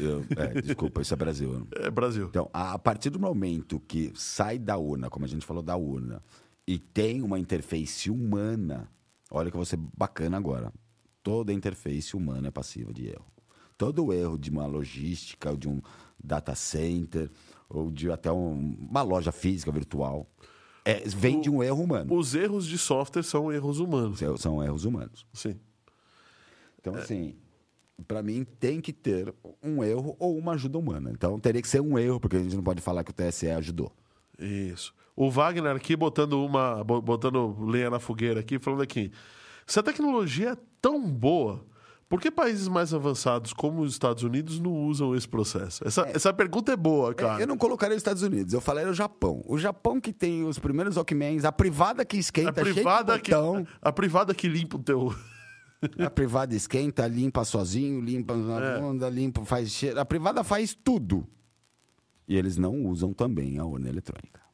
Eu- é, desculpa, isso é Brasil. É Brasil. Então, a a partir do momento que sai da urna, como a gente falou da urna, e tem uma interface humana, olha que eu vou ser bacana agora. Toda interface humana é passiva de erro. Todo erro de uma logística, ou de um data center, ou de até um- uma loja física virtual, é, vem de um erro humano. Os erros de software são erros humanos. São- São erros humanos. Sim. Então, assim, para mim tem que ter um erro ou uma ajuda humana. Então, teria que ser um erro, porque a gente não pode falar que o TSE ajudou. Isso. O Wagner aqui botando uma. bo- botando lenha na fogueira aqui, falando aqui. Se a tecnologia é tão boa, por que países mais avançados, como os Estados Unidos, não usam esse processo? Essa, essa pergunta é boa, cara. Eu não colocaria os Estados Unidos, eu falei o Japão. O Japão que tem os primeiros Walkmans, a privada que A esquenta, privada, cheio de que, botão, a privada que limpa o teu. a privada esquenta, limpa sozinho, limpa na É. bunda, limpa, faz cheiro. A privada faz tudo. E eles não usam também a urna eletrônica.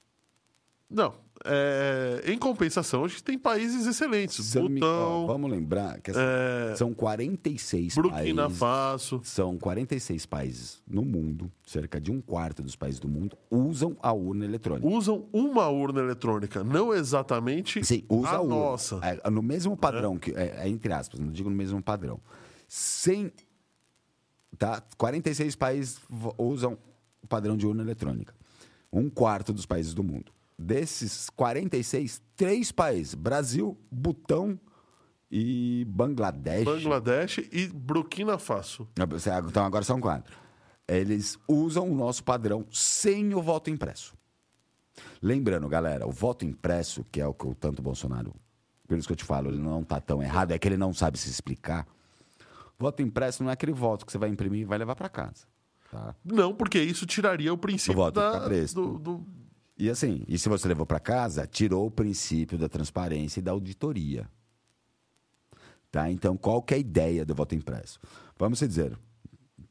Não. É, em compensação, a gente tem países excelentes. Se não me- ó, Butão, vamos lembrar que assim, é, são 46 Burkina países. Faso. São 46 países no mundo, cerca de um quarto dos países do mundo, usam a urna eletrônica. Usam uma urna eletrônica, não exatamente Sim, usa a a nossa. É, no mesmo padrão, que, é, é entre aspas, não digo no mesmo padrão. Sem. Tá? 46 países usam o padrão de urna eletrônica. Um quarto dos países do mundo. Desses 46, três países: Brasil, Butão e Bangladesh. Bangladesh e Burkina Faso. Então agora são quatro. Eles usam o nosso padrão sem o voto impresso. Lembrando, galera, o voto impresso, que é o que o tanto Bolsonaro, por isso que eu te falo, ele não tá tão errado, é que ele não sabe se explicar. Voto impresso não é aquele voto que você vai imprimir e vai levar para casa. Tá? Não, porque isso tiraria o princípio O da, do, do- E assim, e se você levou para casa, tirou o princípio da transparência e da auditoria. Tá? Então, qual que é a ideia do voto impresso? Vamos dizer,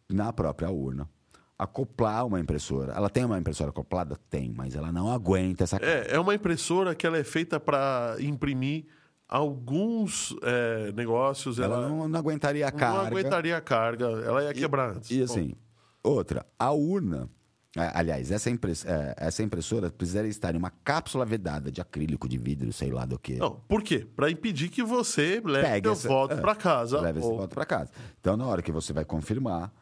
na própria urna, acoplar uma impressora. Ela tem uma impressora acoplada? Tem, mas ela não aguenta essa É, é uma impressora que ela é feita para imprimir alguns é, negócios. Ela, Ela, não, não aguentaria a não carga. aguentaria a carga, ela ia quebrar antes. E assim, outra, a urna. É, Aliás, essa, impress- é, essa impressora precisaria estar em uma cápsula vedada de acrílico, de vidro, sei lá do que. Não, por quê? Para impedir que você leve Pega seu essa- voto é, para casa. Leva esse ou- voto para casa. Então, na hora que você vai confirmar,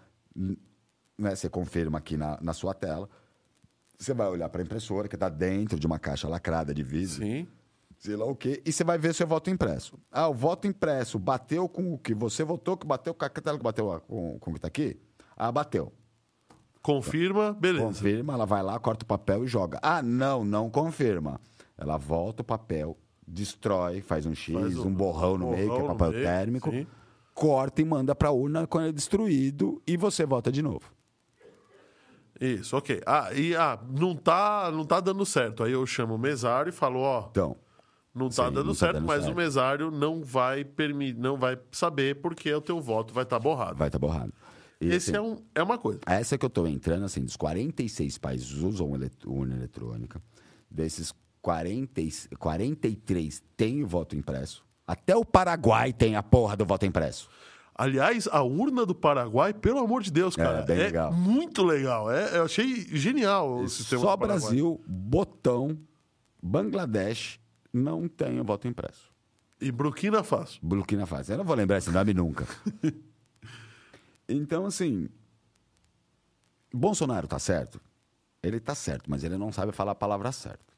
né, você confirma aqui na, na sua tela, você vai olhar para a impressora, que está dentro de uma caixa lacrada de vidro, Sim. sei lá o quê, e você vai ver seu voto impresso. Ah, o voto impresso bateu com o que você votou, que bateu com a tela que bateu com, com o que está aqui? Ah, bateu. Confirma, beleza. Confirma, ela vai lá, corta o papel e joga. Ah, não, não confirma. Ela volta o papel, destrói, faz um X, Faz um um borrão no meio, que é papel meio, térmico, sim. corta e manda pra urna quando é destruído e você vota de novo. Isso, ok. Ah, e ah, não tá, não tá dando certo. Aí eu chamo o mesário e falo, ó, Então, não tá Sim, dando não tá certo, dando mas certo. o mesário não vai permitir, não vai saber porque o teu voto vai estar borrado. vai estar borrado. Esse assim, é, um, é uma coisa. Essa que eu tô entrando, assim, dos 46 países usam urna eletrônica. Desses 40, e- 43 tem o voto impresso. Até o Paraguai tem a porra do voto impresso. Aliás, a urna do Paraguai, pelo amor de Deus, cara, bem legal. muito legal. É, eu achei genial o sistema Só. Brasil, Botão, Bangladesh não tem o voto impresso. E Burkina Faso. Burkina Faso. Eu não vou lembrar esse nome nunca. então, assim. Bolsonaro tá certo? Ele tá certo, mas ele não sabe falar a palavra certa.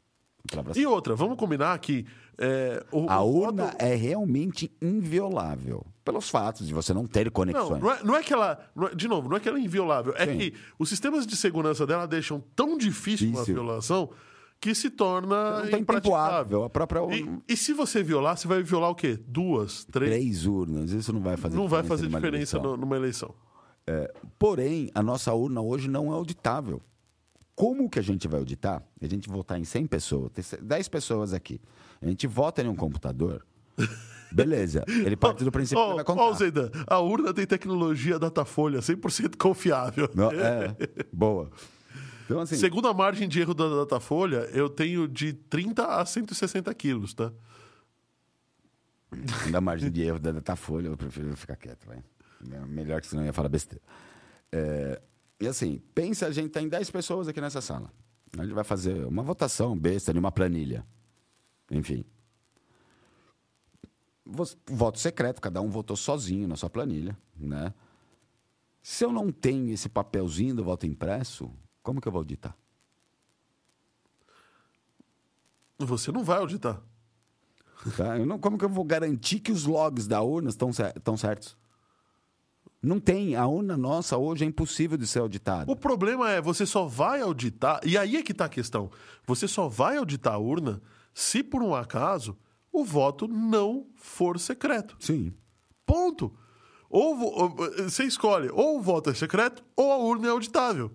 A palavra E outra, vamos combinar que é, o, A urna voto- é realmente inviolável. Pelos fatos de você não ter Não, conexões. não é, não é que ela. não é- de novo, não é que ela é inviolável. É Sim. que os sistemas de segurança dela deixam tão difícil uma Difícil. violação que se torna não tem. A própria E, urna- e se você violar, você vai violar o quê? Duas, três? Três urnas, isso não vai fazer não vai fazer numa diferença eleição. numa eleição. Porém, a nossa urna hoje não é auditável. Como que a gente vai auditar? A gente votar em 100 pessoas, tem 10 pessoas aqui. A gente vota em um computador. Beleza, ele parte do princípio que Ó, ele vai ó, contar. Zaidan, a urna tem tecnologia Datafolha, 100% confiável. Não, é, boa. Então, assim, Segundo a margem de erro da Datafolha, eu tenho de 30 a 160 quilos, tá? da margem de erro da Datafolha, eu prefiro ficar quieto, vai. É Melhor que senão eu ia falar besteira. É, e assim, pensa, a gente tem 10 pessoas aqui nessa sala. A gente vai fazer uma votação besta de uma planilha. Enfim. Vo- Voto secreto, cada um votou sozinho na sua planilha, né? Se eu não tenho esse papelzinho do voto impresso, como que eu vou auditar? Você não vai auditar. Tá? Eu não, como que eu vou garantir que os logs da urna estão, estão certos? Não tem. A urna nossa hoje é impossível de ser auditada. O problema é, você só vai auditar, e aí é que está a questão. Você só vai auditar a urna se, por um acaso, o voto não for secreto. Sim. Ponto. Ou, ou você escolhe, ou o voto é secreto, ou a urna é auditável.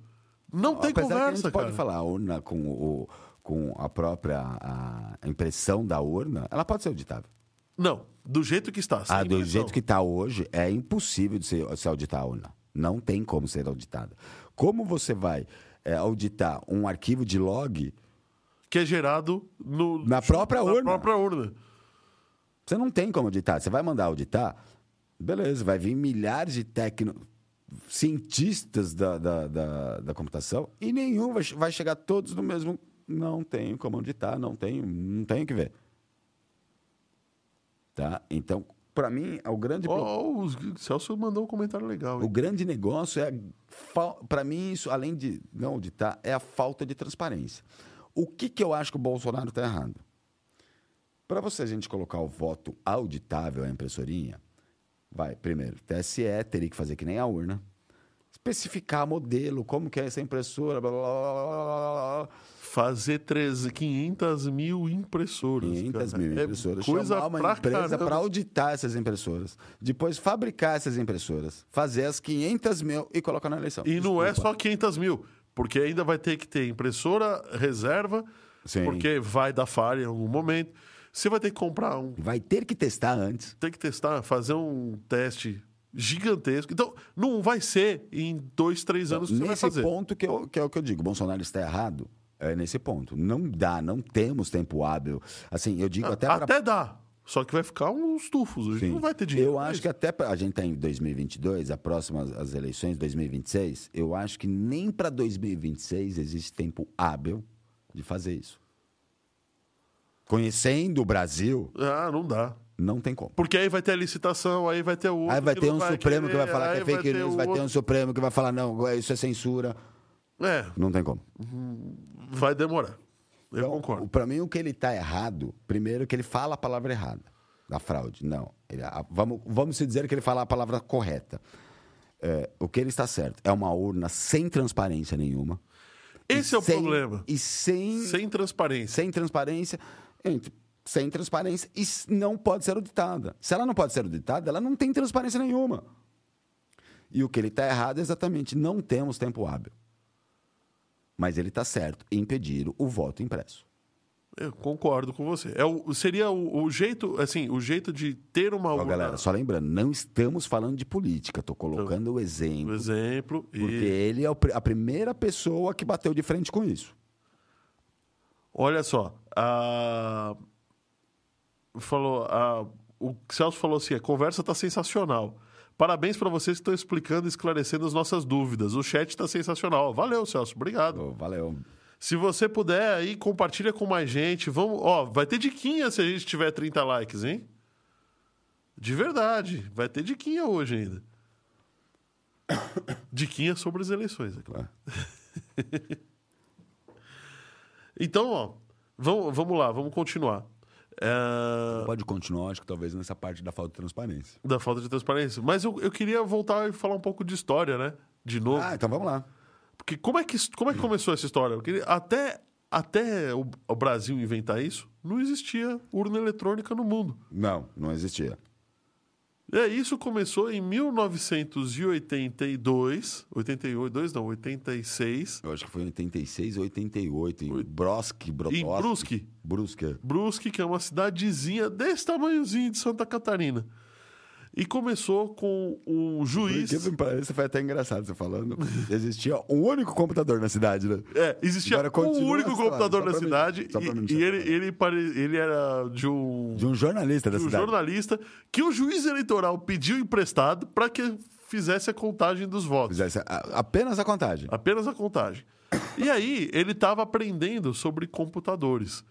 Não tem Apesar conversa, que a gente cara. pode falar, a urna com, o, com a própria a impressão da urna, ela pode ser auditável. Não, do jeito que está. Ah, do impressão. jeito que está hoje, é impossível de se, se auditar a urna. Não tem como ser auditada. Como você vai é, auditar um arquivo de log, Que é gerado no, Na própria na urna. própria urna. você não tem como auditar. Você vai mandar auditar, beleza, vai vir milhares de tecno... cientistas da, da, da, da computação e nenhum vai, vai chegar todos no mesmo. Não tenho como auditar, não tenho, não tenho o que ver. Tá? Então, para mim, o grande ó, o Celso mandou um comentário legal. O hein? grande negócio é, para mim, isso, além de não auditar, é a falta de transparência. O que, que eu acho que o Bolsonaro está errado? Para você a gente colocar o voto auditável à impressorinha, vai, primeiro, TSE teria que fazer que nem a urna, especificar modelo, como que é essa impressora, blá, blá, blá, blá, Fazer 13, 500 mil impressoras. 500 cara. mil É impressoras, coisa chamar uma empresa para auditar essas impressoras, depois fabricar essas impressoras, fazer as 500 mil e colocar na eleição. E não é Desculpa. só 500 mil, porque ainda vai ter que ter impressora reserva, Sim. porque vai dar falha em algum momento. Você vai ter que comprar um. Vai ter que testar antes. Tem que testar, fazer um teste gigantesco. Então, não vai ser em dois, três anos que você vai nesse fazer. ponto que, eu- que é o que eu digo, Bolsonaro está errado. É nesse ponto. Não dá, não temos tempo hábil. Assim, eu digo até Até, para dá. Só que vai ficar uns tufos. A gente Sim. não vai ter dinheiro. Eu pra acho que até pra, a gente está em 2022, a próxima as eleições 2026, eu acho que nem para 2026 existe tempo hábil de fazer isso. Conhecendo o Brasil, Ah, não dá. não tem como. Porque aí vai ter a licitação, aí vai ter o. Aí vai que ter um Supremo que querer, vai falar que é fake news, vai ter um Supremo que vai falar não, isso é censura. É, Não tem como. vai demorar. Eu Então, concordo. Para mim, o que ele está errado, primeiro que ele fala a palavra errada, da fraude. Não. Ele- a- vamos, vamos se dizer que ele fala a palavra correta. É, o que ele está certo é uma urna sem transparência nenhuma. Esse é o sem- problema. E sem, sem, Sem transparência. Entre- sem transparência e não pode ser auditada. Se ela não pode ser auditada, ela não tem transparência nenhuma. E o que ele está errado é exatamente não temos tempo hábil. Mas ele está certo em impedir o voto impresso. Eu concordo com você. É o, seria o, o jeito, assim, o jeito de ter uma Ó, galera, só lembrando, não estamos falando de política, estou colocando o o exemplo, exemplo. porque E ele é o a primeira pessoa que bateu de frente com isso. Olha só, a... falou, a... o Celso falou assim: a conversa está sensacional. Parabéns para vocês que estão explicando e esclarecendo as nossas dúvidas. O chat está sensacional. Valeu, Celso. Obrigado. Ô, valeu. Se você puder aí, compartilha com mais gente. Vamos, ó, vai ter diquinha se a gente tiver 30 likes, hein? De verdade, vai ter diquinha hoje ainda. Diquinha sobre as eleições, é claro. Então, ó, vamos, vamos lá, vamos continuar. É, Pode continuar, acho que talvez nessa parte da falta de transparência. da falta de transparência. Mas eu, eu queria voltar e falar um pouco de história, né? De novo. Ah, então vamos lá. Porque como é que, como é que começou essa história? Porque até, até o, o Brasil inventar isso, não existia urna eletrônica no mundo. Não, não existia. É, isso começou em 1982, 82 não, 86, Eu acho que foi em 86 ou 88, em Brusque, Brodowski. em Brusque. Brusque. Brusque, que é uma cidadezinha desse tamanhozinho de Santa Catarina. E começou com um juiz. Por que me parece, foi até engraçado você falando. Existia um único computador na cidade, né? É, existia Agora um único computador na mim- cidade e, e ele, ele, pare- ele era de um, De um jornalista da de um cidade. jornalista que o juiz eleitoral pediu emprestado para que fizesse a contagem dos votos. Fizesse a- apenas a contagem. Apenas a contagem. E aí, ele estava aprendendo sobre computadores.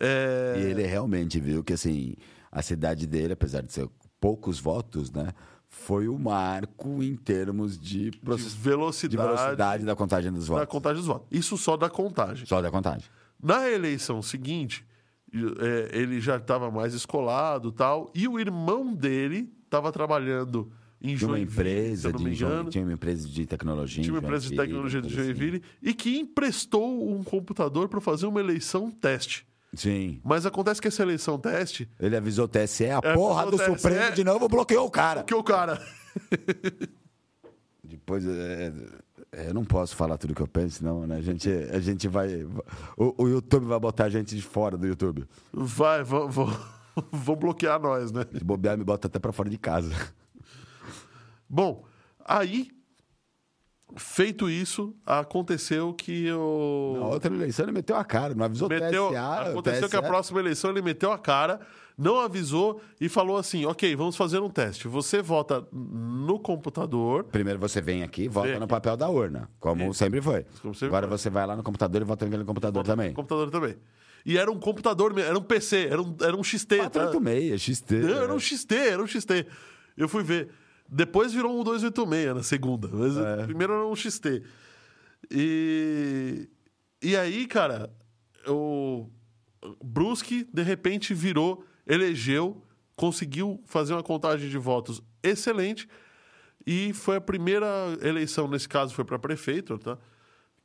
É, E ele realmente viu que, assim, a cidade dele, apesar de ser poucos votos, né? Foi o marco em termos de, de proce- de velocidade, velocidade da contagem dos da votos. contagem dos votos. Isso só da contagem. Só da contagem. Na eleição seguinte, é, ele já estava mais escolado tal, e o irmão dele estava trabalhando em Tinha uma empresa de engano. tinha uma empresa de tecnologia. Tinha uma empresa de tecnologia de assim. Joinville e que emprestou um computador para fazer uma eleição teste. Sim. Mas acontece que essa eleição teste, Ele avisou o TSE, a É, porra do TSE. Supremo de novo bloqueou o cara. que o cara. Depois, é, é, eu não posso falar tudo que eu penso, não, né? A gente, a gente vai... O, o YouTube vai botar a gente de fora do YouTube. Vai, vão, vão, vão bloquear nós, né? Se bobear, me bota até pra fora de casa. Bom, aí, feito isso, aconteceu que eu. Na outra eleição ele meteu a cara, não avisou meteu, o TSA. aconteceu que a próxima eleição ele meteu a cara, não avisou e falou assim: ok, vamos fazer um teste. Você vota no computador. Primeiro você vem aqui, vota Vem no aqui. papel da urna, como sempre foi. Como sempre Agora foi. você vai lá no computador e vota naquele computador vota também. No computador também. E era um computador, era um PC, era um, era um XT. tá? 486, XT. Não, era um XT, era um XT. Eu fui ver. Depois virou um 286 na segunda. Mas É. primeiro era um XT. E, e aí, cara, o Brusque, de repente, virou, elegeu, conseguiu fazer uma contagem de votos excelente. E foi a primeira eleição, nesse caso foi para prefeito, tá?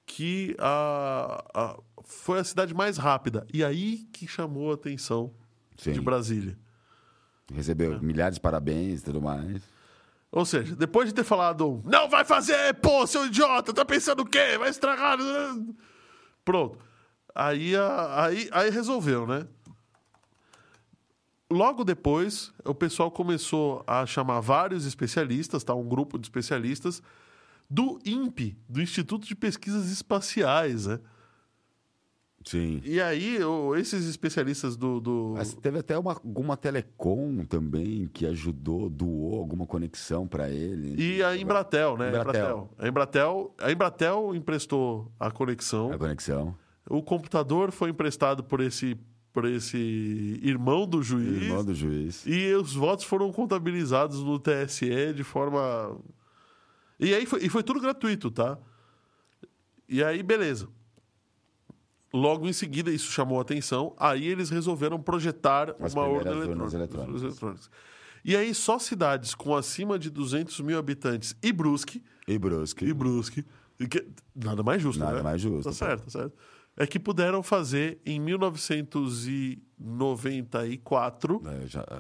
Que a, a- foi a cidade mais rápida. E aí que chamou a atenção Sim. de Brasília. Recebeu milhares de parabéns e tudo mais. Ou seja, depois de ter falado, não vai fazer, pô, seu idiota, tá pensando o quê? Vai estragar. Pronto. Aí, aí, aí resolveu, né? Logo depois, o pessoal começou a chamar vários especialistas, tá? Um grupo de especialistas do INPE, do Instituto de Pesquisas Espaciais, né? Sim. E aí, esses especialistas do. do- Mas teve até uma, alguma telecom também que ajudou, doou alguma conexão pra ele. E a Embratel, né? Embratel. A Embratel, a Embratel emprestou a conexão. A conexão. O computador foi emprestado por esse, por esse irmão do juiz. Irmão do juiz. E os votos foram contabilizados no TSE de forma. E aí foi, e foi tudo gratuito, tá? E aí, beleza. Logo em seguida, isso chamou a atenção. Aí eles resolveram projetar As uma urna eletrônica. eletrônicas. eletrônicas. E aí, só cidades com acima de 200 mil habitantes e Brusque E Brusque. e Brusque. que- nada mais justo, Nada né? mais justo, Tá pô. certo, tá certo. É que puderam fazer em 1994 É, já- a,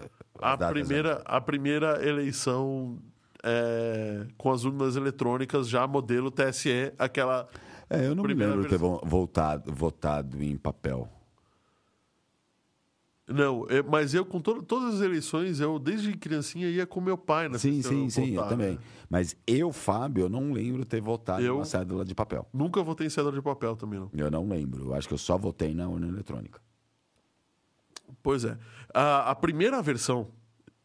as datas, primeira, a primeira eleição é, com as urnas eletrônicas, já modelo TSE, aquela. É, eu não me lembro de ter voltado, votado em papel. Não, é- mas eu, com to- todas as eleições, eu desde criancinha ia com meu pai, né? Sim, sim, sim, eu votar, também. né? Mas eu, Fábio, eu não lembro ter votado Eu- numa cédula de papel. Nunca votei em cédula de papel também, não. Eu não lembro. Eu acho que eu só votei na urna eletrônica. Pois é. A, a primeira versão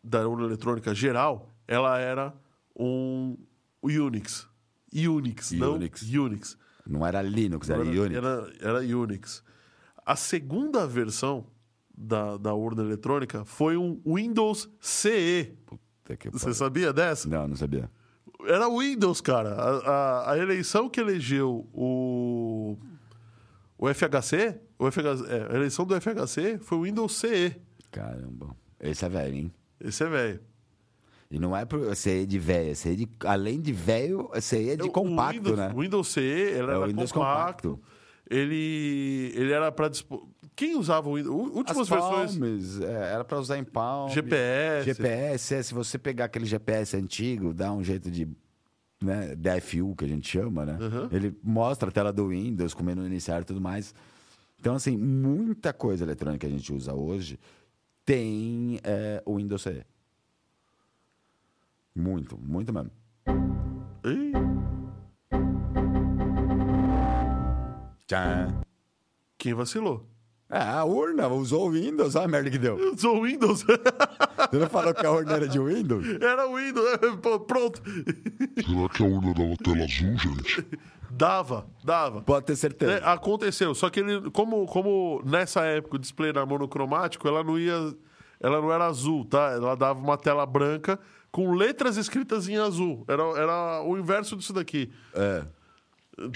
da urna eletrônica geral, ela era um Unix. Unix, não Unix. Unix. Não era Linux, era, Unix. Era, era Unix. A segunda versão da, da urna eletrônica foi um Windows CE. Você sabia dessa? Não, não sabia. Era Windows, cara. A, a, a eleição que elegeu o, o FHC, o FHC é, a eleição do FHC foi o Windows CE. Caramba. Esse é velho, hein? Esse é velho. E não é pro CE de velho, é CE de. Além de velho, CE de O compacto, Windows, né? O Windows CE, ele É o era Windows compacto. compacto. Ele, ele era para dispor... Quem usava o Windows? Últimas As versões é, era pra usar em palme. GPS. GPS, é, se você pegar aquele GPS antigo, dá um jeito de. Né, DFU, que a gente chama, né? Uhum. Ele mostra a tela do Windows com o menu iniciar e tudo mais. Então, assim, muita coisa eletrônica que a gente usa hoje tem é, o Windows CE. Muito, muito mesmo. Ih, Tchan. quem vacilou? É, a urna usou o Windows, olha a merda que deu. Eu sou o Windows. Você não falou que a urna era de Windows? era o Windows. Pô, Pronto. Será que a urna dava tela azul, gente? Dava, dava. Pode ter certeza. É, aconteceu, só que ele, como, como nessa época o display era monocromático, ela não ia, ela não era azul, tá? Ela dava uma tela branca com letras escritas em azul. Era, era o inverso disso daqui. É.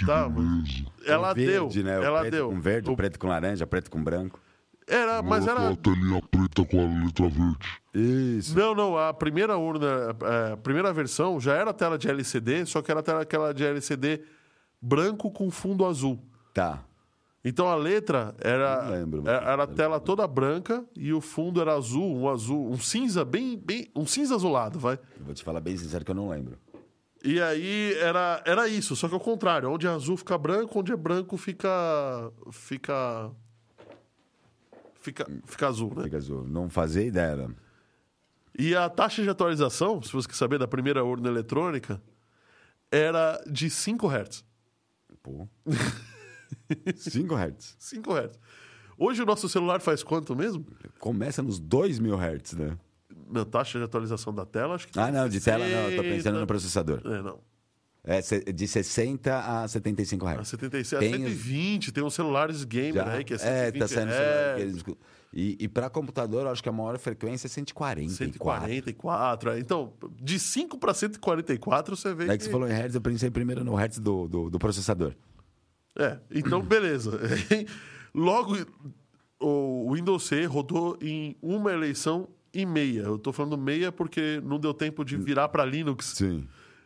Tá, mas ela O verde, deu, né? Ela preto deu. com verde, O- preto com laranja, preto com branco. Era, mas era. telinha preta com a letra verde. Isso. Não, não, a primeira urna, é, a primeira versão já era tela de LCD, só que era tela aquela de LCD branco com fundo azul. Tá. Então a letra era lembro, era, mas- era a tela toda branca e o fundo era azul, um azul, um cinza bem, bem um cinza azulado, vai. Eu vou te falar bem sincero que eu não lembro. E aí era, era isso, só que ao contrário, onde é azul fica branco, onde é branco fica fica fica, fica azul, né? Fica azul. Não fazia ideia. né? E a taxa de atualização, se você quer saber da primeira urna eletrônica, era de 5 Hz. Pô. 5 Hz. 5 Hz. Hoje o nosso celular faz quanto mesmo? Começa nos 2 mil Hz, né? Na taxa de atualização da tela, acho que Ah, não, de tela não. Eu tô pensando 60. no processador. É, não. É de 60 a 75 A Hz. 76, a Tem os- 120, tem uns celulares gamer Já- aí que é é, 120 tá saindo Hz, celular. que eles- E, e para computador, eu acho que a maior frequência é 144. 144. é. Então, de 5 para 144, você vê É que... que você falou em Hertz, eu pensei primeiro no Hertz do, do, do processador. É, então beleza. Logo, o Windows C rodou em uma eleição e meia. Eu tô falando meia porque não deu tempo de virar para Linux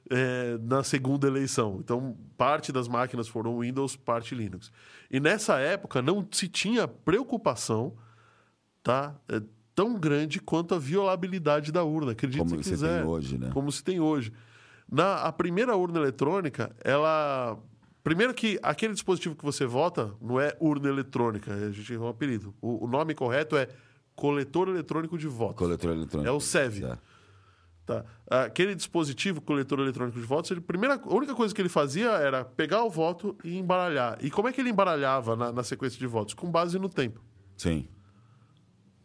é, na segunda eleição. Então, parte das máquinas foram Windows, parte Linux. E nessa época não se tinha preocupação tá, é, tão grande quanto a violabilidade da urna. Acredite Como se quiser. tem hoje, né? Como se tem hoje. Na a primeira urna eletrônica, ela. Primeiro que aquele dispositivo que você vota não é urna eletrônica, a gente errou um apelido. O, o nome correto é coletor eletrônico de votos. Coletor eletrônico. É o SEV. Tá. Tá. Aquele dispositivo, coletor eletrônico de votos, ele, a, primeira, a única coisa que ele fazia era pegar o voto e embaralhar. E como é que ele embaralhava na, na sequência de votos? Com base no tempo. Sim.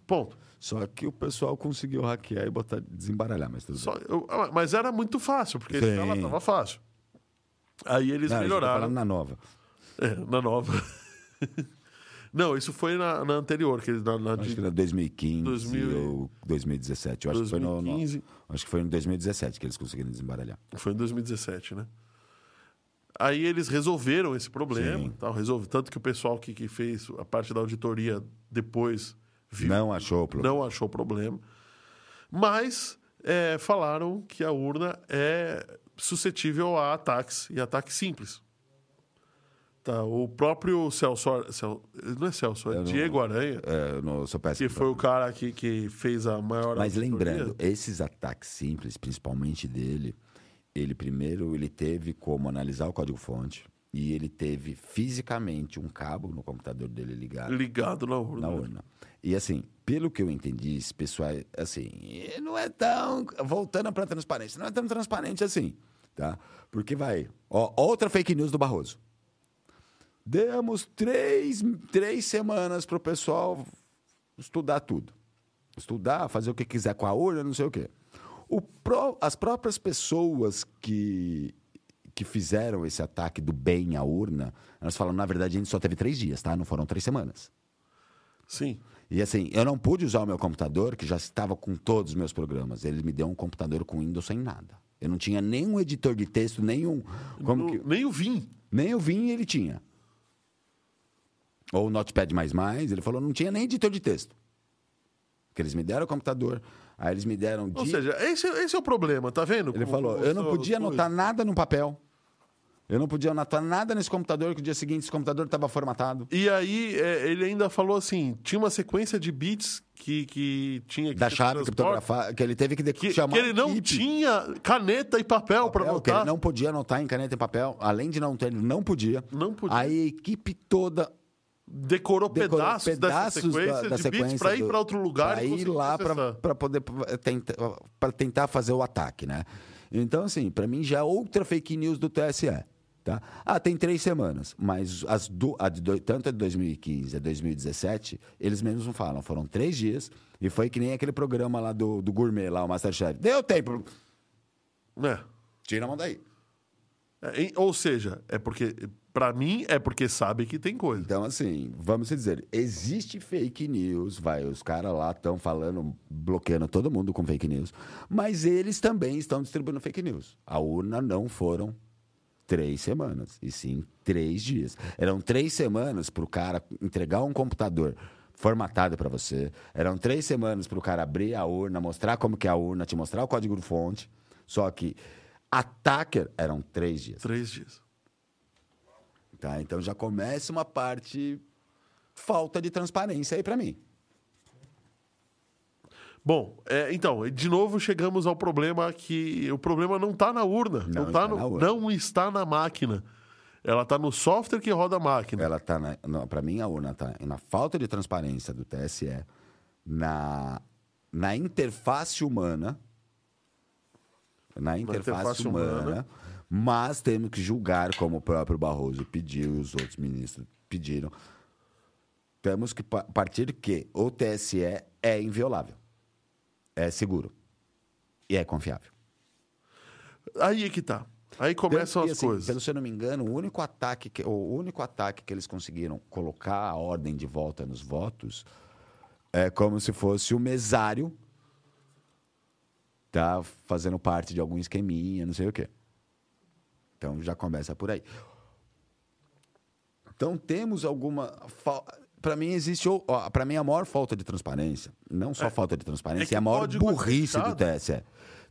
Ponto. Só que o pessoal conseguiu hackear e botar, desembaralhar, mas tudo Só- eu- ah, mas era muito fácil, porque Sim. ela estava fácil. Aí eles Não, melhoraram. na nova. É, na nova. Não, isso foi na, na anterior, que eles- na, na Acho de que era 2015 2000 ou 2017. Eu acho que foi no, no- 2015. acho que foi em 2017 que eles conseguiram desembaralhar. Foi em 2017, né? Aí eles resolveram esse problema, Sim. tal, resolve, tanto que o pessoal que, que fez a parte da auditoria depois viu, Não achou o problema. não achou problema. Mas é, falaram que a urna é suscetível a ataques e ataques simples. Tá, o próprio Celso, Cel- não é Celso, é Eu não- Diego Aranha, É, no, sou péssimo. que foi o cara que, que fez a maior Mas lembrando, esses ataques simples, principalmente dele, ele primeiro ele teve como analisar o código-fonte e ele teve fisicamente um cabo no computador dele ligado ligado na urna. na urna. E assim, pelo que eu entendi, esse pessoal, assim, não é tão. Voltando para transparência, não é tão transparente assim, tá? Porque vai. Ó, outra fake news do Barroso. Demos três, três semanas para o pessoal estudar tudo. Estudar, fazer o que quiser com a urna, não sei o quê. O pró- as próprias pessoas que, que fizeram esse ataque do bem à urna, elas falam, na verdade, a gente só teve três dias, tá? Não foram três semanas. Sim. E assim, eu não pude usar o meu computador, que já estava com todos os meus programas. Ele me deu um computador com Windows sem nada. Eu não tinha nenhum editor de texto, nenhum. Como que, Nem o Vim. nem o Vim ele tinha. Ou o Notepad, ele falou, não tinha nem editor de texto. Que eles me deram o computador, aí eles me deram. Ou di- seja, esse, esse é o problema, tá vendo? ele falou, eu não podia anotar coisas. nada no papel. Eu não podia anotar nada nesse computador, que o dia seguinte esse computador estava formatado. E aí, é, ele ainda falou assim: tinha uma sequência de bits que, que tinha que Da chave criptografada, que ele teve que, Que, chamar que ele não equipe. tinha caneta e papel para que ele anotar. não podia anotar em caneta e papel. Além de não ter, ele não podia. Não podia. A equipe toda Decorou, decorou pedaços, pedaços sequência da, da sequência para ir para outro lugar pra e ir lá para poder pra tentar, pra tentar fazer o ataque, né? Então, assim, para mim já é outra fake news do TSE. Tá? Ah, tem três semanas, mas as do, a de tanto a de 2015 e a de 2017, eles mesmos não falam. Foram três dias e foi que nem aquele programa lá do, do gourmet, lá, o Masterchef. Deu tempo. É. Tira a mão daí. É, ou seja, é porque, para mim, é porque sabe que tem coisa. Então, assim, vamos dizer, existe fake news, vai, os caras lá estão falando, bloqueando todo mundo com fake news, mas eles também estão distribuindo fake news. A urna não foram três semanas, e sim três dias. Eram três semanas para o cara entregar um computador formatado para você. Eram três semanas para o cara abrir a urna, mostrar como que é a urna, te mostrar o código-fonte. Só que attacker eram três dias. Três dias. Tá? Então já começa uma parte falta de transparência aí para mim. Bom, é, então, de novo chegamos ao problema que o problema não está na urna, não, Não tá está no- na urna. não está na máquina. Ela está no software que roda a máquina. Ela tá na, para mim a urna tá na falta de transparência do TSE, na na interface humana, na interface, interface humana, humana. mas temos que julgar como o próprio Barroso pediu e os outros ministros pediram. Temos que pa- partir que o TSE é inviolável, é seguro e é confiável. Aí é que tá. Aí começam as assim, coisas. Pelo se eu não me engano, o único ataque que, o único ataque que eles conseguiram colocar a ordem de volta nos votos é como se fosse o mesário tá fazendo parte de algum esqueminha, não sei o quê. Então já começa por aí. Então temos alguma para mim existe para mim a maior falta de transparência, não só falta de é transparência, que é a maior código é burrice do. TSE.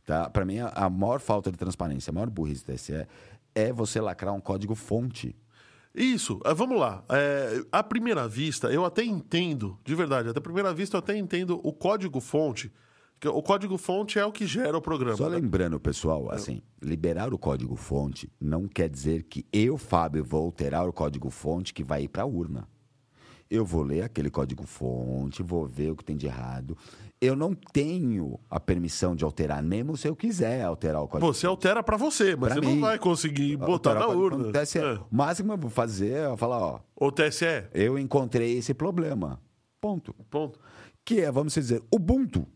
Tá? Para mim, a, maior falta de transparência, a maior burrice do TSE é você lacrar um código fonte. Isso, ah, vamos lá. É, à primeira vista, eu até entendo, de verdade, até à primeira vista eu até entendo o código-fonte. que O código-fonte é o que gera o programa. Só né? lembrando, pessoal, assim, liberar o código fonte não quer dizer que eu, Fábio, vou alterar o código fonte que vai ir para a urna. Eu vou ler aquele código fonte, vou ver o que tem de errado. Eu não tenho a permissão de alterar, mesmo se eu quiser alterar o código Você altera pra você, mas Pra você mim. não vai conseguir botar na o urna. do TSE. É. O máximo eu vou fazer é falar, ó, O TSE, eu encontrei esse problema. Ponto. ponto. que é, vamos dizer, Ubuntu.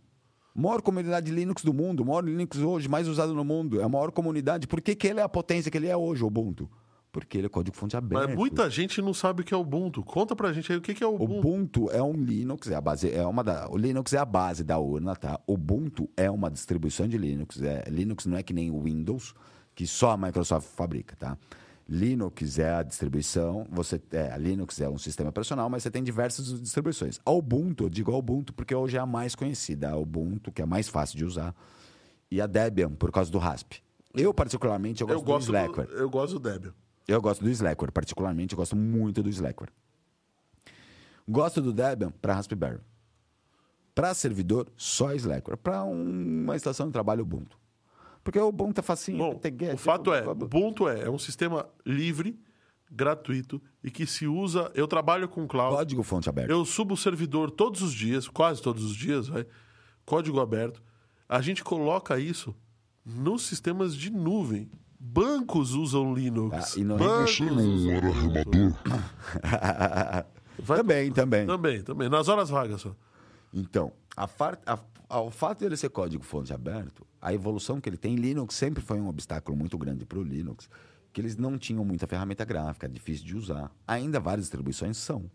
Maior comunidade Linux do mundo, o maior Linux hoje mais usado no mundo, é a maior comunidade. Por que, que ele é a potência que ele é hoje, o Ubuntu? Porque ele é código-fonte aberto. Mas muita gente não sabe o que é Ubuntu. Conta pra gente aí o que que é Ubuntu. Ubuntu é um Linux, é a base, é uma da, o Linux é a base da urna, tá? Ubuntu é uma distribuição de Linux. É, Linux não é que nem o Windows, que só a Microsoft fabrica, tá? Linux é a distribuição, você é, a Linux é um sistema operacional, mas você tem diversas distribuições. A Ubuntu, eu digo a Ubuntu porque hoje é a mais conhecida, a Ubuntu, que é a mais fácil de usar, e a Debian, por causa do RASP. Eu, particularmente, eu gosto, Eu gosto, do Slackware. do, eu gosto do Debian. Eu gosto do Slackware, particularmente, eu gosto muito do Slackware. Gosto do Debian para Raspberry. Para servidor, só Slackware. Para uma estação de trabalho, Ubuntu. Porque o Ubuntu é facinho. Bom, tem get, o fato é. Ubuntu é, é um sistema livre, gratuito e que se usa. Eu trabalho com cloud. Código fonte aberto. Eu subo o servidor todos os dias, quase todos os dias, vai. Código aberto. A gente coloca isso nos sistemas de nuvem. Bancos usam Linux. Ah, e Bancos não usam era também, também. Também, também. Nas horas vagas só. Então, a far- a- ao fato de ele ser código fonte aberto, a evolução que ele tem, Linux sempre foi um obstáculo muito grande para o Linux, que eles não tinham muita ferramenta gráfica, difícil de usar. Ainda várias distribuições são.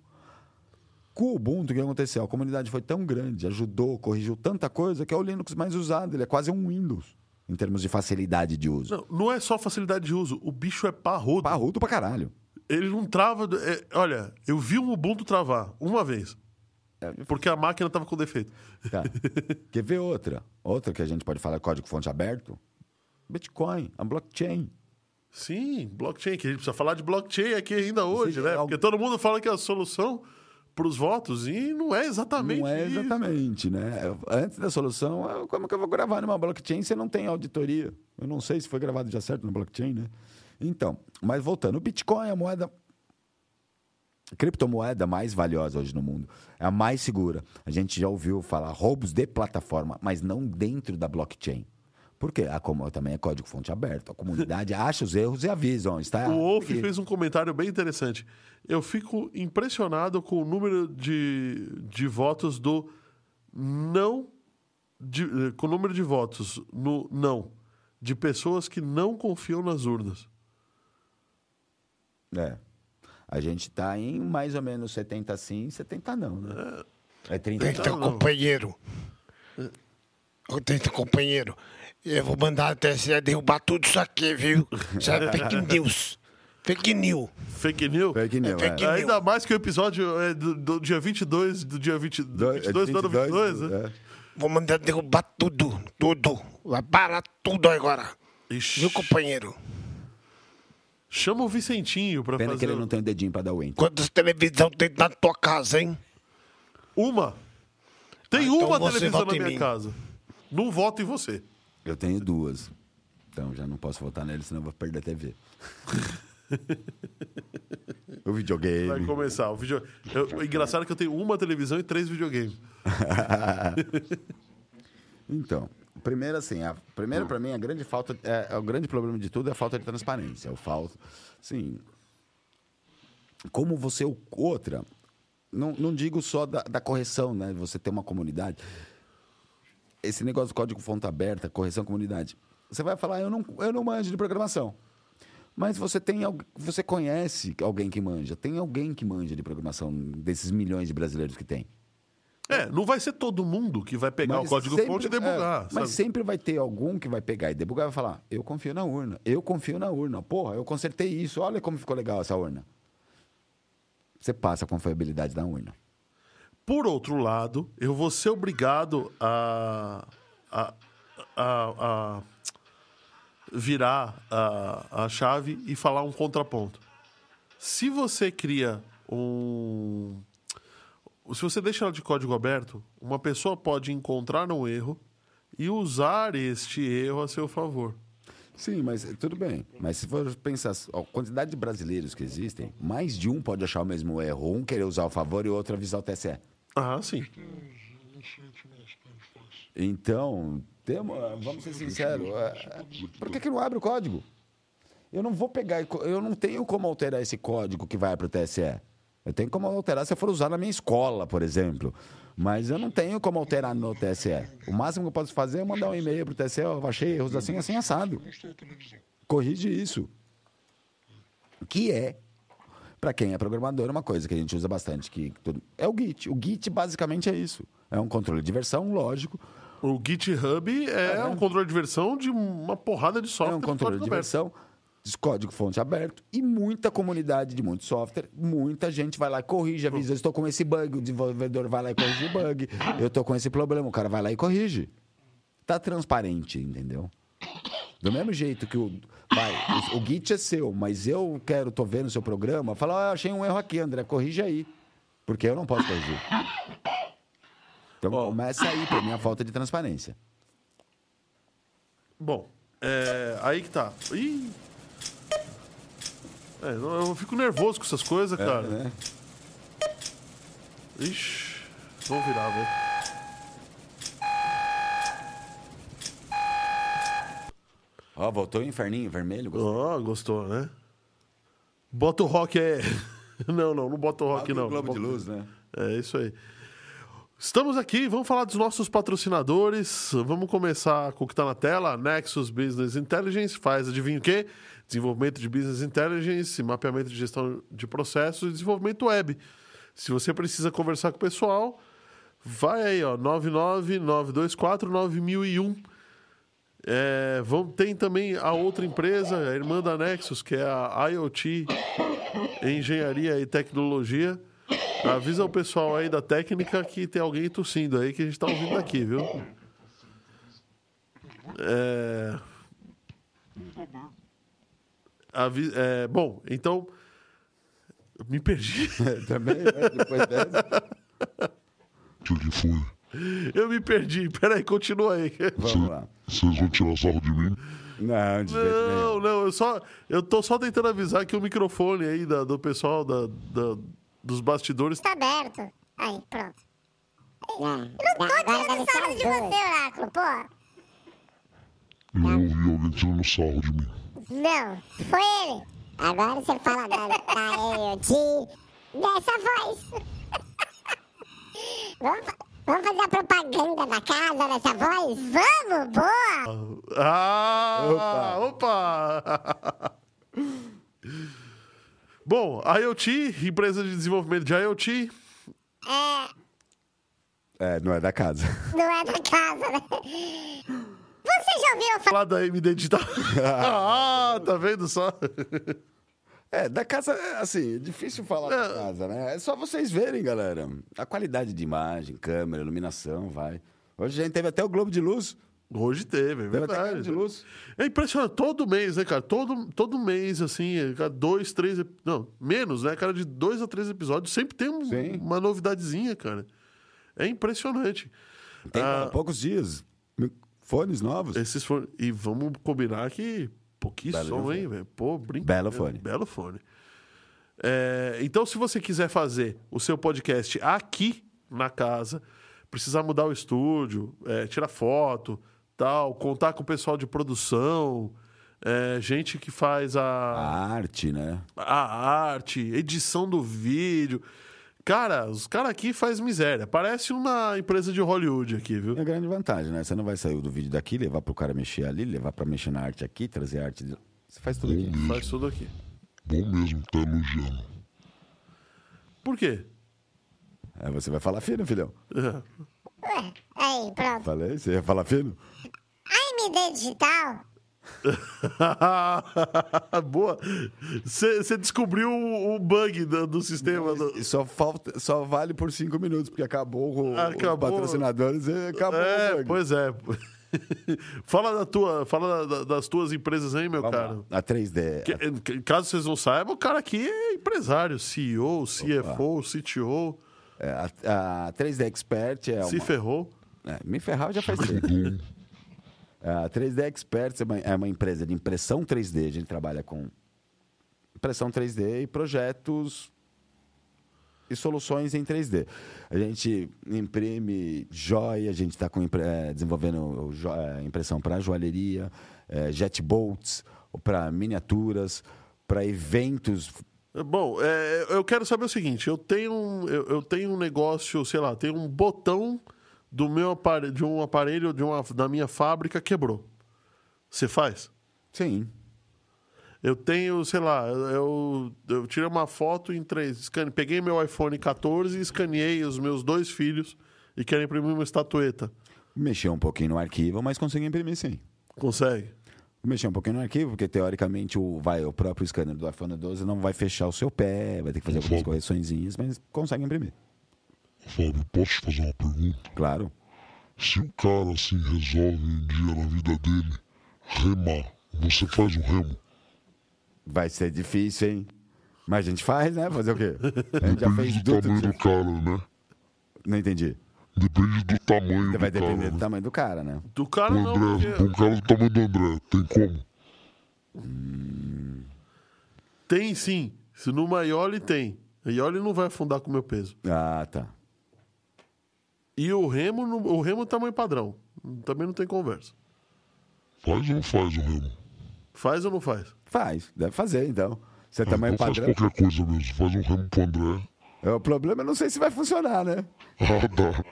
Com o Ubuntu, o que aconteceu? A comunidade foi tão grande, ajudou, corrigiu tanta coisa, que é o Linux mais usado. Ele é quase um Windows, em termos de facilidade de uso. Não, não é só facilidade de uso. O bicho é parrudo. Parrudo pra caralho. Ele não trava. é, olha, eu vi um Ubuntu travar uma vez. Porque a máquina tava com defeito. Tá. Quer ver outra? Outra que a gente pode falar código fonte aberto? Bitcoin, a blockchain. Sim, blockchain, que a gente precisa falar de blockchain aqui ainda hoje, né? é Porque todo mundo fala que é a solução para os votos e não é exatamente Não é isso. exatamente, né? Antes da solução, é, como que eu vou gravar numa blockchain se não tem auditoria? Eu não sei se foi gravado já certo na blockchain, né? Então, mas voltando, o Bitcoin é a moeda a criptomoeda mais valiosa hoje no mundo. É a mais segura. A gente já ouviu falar roubos de plataforma, mas não dentro da blockchain. Por quê? A, como também é código fonte aberto. A comunidade acha os erros e avisa. ó, Está O Wolf aqui. fez um comentário bem interessante. Eu fico impressionado com o número de, de votos do não. de- com o número de votos no não. De pessoas que não confiam nas urnas. É. A gente está em mais ou menos 70 sim, 70 não, né? É 30 Então, Então, não. companheiro. Então, companheiro. Eu vou mandar a TSE derrubar tudo isso aqui, viu? Sabe, fake news. Fake news. Fake news? Fake news, fake é. news. Ainda mais que o episódio é do, do dia 22, do dia 20, do 22 do ano 22, né? é. Vou mandar derrubar tudo, tudo. Vai parar tudo agora. Ixi. Viu, companheiro? Chama o Vicentinho pra Pena que fazer ele não tem o dedinho pra dar o enter. Quantas televisão tem na tua casa, hein? uma. Tem Ah, então uma você televisão na minha mim. casa. Não voto em você. Eu tenho duas. Então já não posso votar nele, senão eu vou perder a TV. o videogame. Vai começar. O, vídeo... eu- engraçado é que eu tenho uma televisão e três videogames. Então, primeiro assim, a, primeiro para mim a grande falta, é, é o grande problema de tudo é a falta de transparência. O falta, sim. Como você outra, não, não digo só da, da correção, né? Você ter uma comunidade. Esse negócio do código fonte aberta, correção comunidade. Você vai falar, eu não, eu não manjo de programação. Mas você tem você conhece alguém que manja, tem alguém que manja de programação desses milhões de brasileiros que tem. É, não vai ser todo mundo que vai pegar o código-fonte e debugar. é, mas sempre vai ter algum que vai pegar e debugar e vai falar: Eu confio na urna, eu confio na urna. Porra, eu consertei isso, olha como ficou legal essa urna. Você passa a confiabilidade da urna. Por outro lado, eu vou ser obrigado a, a, a, a virar a, a chave e falar um contraponto. Se você cria um. Se você deixa ela de código aberto, uma pessoa pode encontrar um erro e usar este erro a seu favor. Sim, mas tudo bem. Mas se for pensar a quantidade de brasileiros que existem, mais de um pode achar o mesmo erro. Um querer usar o favor e o outro avisar o TSE. Ah, sim. Então, temos, vamos ser sinceros, é, por que, que não abre o código? Eu não vou pegar, eu não tenho como alterar esse código que vai para o TSE. Eu tenho como alterar se eu for usar na minha escola, por exemplo. Mas eu não tenho como alterar no TSE. O máximo que eu posso fazer é mandar um e-mail para o TSE, eu achei erros assim, assim, assado. Corrige isso. Que é, para quem é programador, uma coisa que a gente usa bastante, que todo- é o Git. O Git basicamente é isso. É um controle de versão, lógico, O GitHub é um controle de versão de uma porrada de software. é um de controle de aberto. versão, de código fonte aberto e muita comunidade de muito software, muita gente vai lá e corrige, avisa, eu estou com esse bug, o desenvolvedor vai lá e corrige o bug, eu estou com esse problema, o cara vai lá e corrige. Tá transparente, entendeu? Do mesmo jeito que o o, o Git é seu, mas eu quero, tô vendo o seu programa, fala, eu achei um erro aqui, André, corrige aí. Porque eu não posso corrigir. Então começa aí pra mim a falta de transparência. Bom, é, aí que tá. Ih. É, eu fico nervoso com essas coisas, cara. né? Ixi, vamos virar, velho. Ó, voltou o inferninho vermelho. gostou? Ó, gostou, né? Bota o rock é. Não, não, não bota o rock, não. globo de luz, né? É isso aí. Estamos aqui, vamos falar dos nossos patrocinadores. Vamos começar com o que está na tela. Nexus Business Intelligence faz, adivinha o quê? Desenvolvimento de Business Intelligence, mapeamento de gestão de processos e desenvolvimento web. Se você precisa conversar com o pessoal, vai aí, ó, 999249001. É, vamos, tem também a outra empresa, a irmã da Nexus, que é a IoT Engenharia e Tecnologia. Avisa o pessoal aí da técnica que tem alguém tossindo aí que a gente tá ouvindo aqui, viu? É... Avi- é, Bom, então. Me perdi. Também, né? Depois dessa. O que, que foi? Eu me perdi. Peraí, continua aí. Vamos lá. Vocês vão tirar sarro de mim? Não, de. Não, não, eu só. Eu tô só tentando avisar que o microfone aí da- do pessoal da, da- dos bastidores. Tá aberto. Aí, pronto. Não, Eu não tô tirando sarro de você, Oráculo, pô. Eu ouvi alguém tirando sarro de mim. Não, foi ele. Agora você fala da, da IoT. Dessa voz. Vamos, vamos fazer a propaganda da casa dessa voz? Vamos, boa. Ah! Opa! Bom, a IoT, empresa de desenvolvimento de IoT, É, não é da casa. Não é da casa, né? Você já ouviu falar? falar da MD Digital. ah, tá vendo só? É, da casa, é, assim, é difícil falar da casa, né? É só vocês verem, galera. A qualidade de imagem, câmera, iluminação, vai. Hoje a gente teve até o Globo de Luz. Hoje teve, é verdade. Globo de Luz. É impressionante, todo mês, né, cara? Todo, todo mês, assim, é, dois, três. Não, menos, né, cara? De dois a três episódios, sempre tem um- uma novidadezinha, cara. É impressionante. Tem Ah, poucos dias. Fones novos. esses fones. E vamos combinar que. Pô, que Belo som, hein, velho? Pô, brincadeira. Belo fone. Belo fone. É, então, se você quiser fazer o seu podcast aqui na casa, precisar mudar o estúdio, é, tirar foto, tal, contar com o pessoal de produção, é, gente que faz A a, arte, né? a arte, edição do vídeo. Cara, os caras aqui faz miséria. Parece uma empresa de Hollywood aqui, viu? É a grande vantagem, né? Você não vai sair do vídeo daqui, levar pro cara mexer ali, levar pra mexer na arte aqui, trazer a arte. De... Você faz tudo aqui. Faz tudo aqui. Bom mesmo, tá elogiando. Por quê? Aí você vai falar fino, filhão. Ué, aí, pronto. Falei, você ia falar fino? A MD Digital Boa. Você descobriu o, o bug do, do sistema. do- só, falta, só vale por cinco minutos, porque acabou o, Acabou. os patrocinadores e acabou o É, bug. pois é. fala da tua, fala da- das tuas empresas aí, meu Vamos cara. lá. A 3D. Que- caso vocês não saibam, o cara aqui é empresário, CEO, CFO, CTO, É, a, a 3D Expert é se uma... ferrou. É, me ferrava já faz tempo. A 3D Experts é uma, é uma empresa de impressão 3D. A gente trabalha com impressão 3D e projetos e soluções em 3D. A gente imprime joia, a gente está desenvolvendo jo- eh, impressão para joalheria, eh, jet bolts, para miniaturas, para eventos. Bom, é, eu quero saber o seguinte: eu tenho, eu, eu tenho um negócio, sei lá, tem um botão do meu aparelho, de um aparelho de uma, da minha fábrica quebrou. Você faz? Sim. Eu tenho, sei lá, eu, eu tirei uma foto em três. escane- peguei meu iPhone 14 e escaneei os meus dois filhos e quero imprimir uma estatueta. Mexer um pouquinho no arquivo, mas consegui imprimir sim. Consegue? Mexer um pouquinho no arquivo, porque teoricamente o, vai, o próprio scanner do iPhone 12 não vai fechar o seu pé, vai ter que fazer algumas correçõezinhas, mas consegue imprimir. Fábio, posso te fazer uma pergunta? Claro. Se o cara assim resolve um dia na vida dele remar, você faz um remo? Vai ser difícil, hein? Mas a gente faz, né? Fazer o quê? A gente já fez Depende do tamanho do cara, né? Não entendi. Depende do tamanho Vai do cara. depender do né? tamanho do cara, né? Do cara O não, André, porque um cara do tamanho do André, tem como? tem sim. Se no Maioli tem. A Ioli não vai afundar com o meu peso. Ah, tá. E o remo, o remo é tamanho padrão. Também não tem conversa. Faz ou não faz o remo? Faz ou não faz? Faz, deve fazer, então. Se é Ah, tamanho então faz padrão. qualquer coisa mesmo. Faz um remo pro André. É, O problema eu não sei se vai funcionar, né? Ah, dá.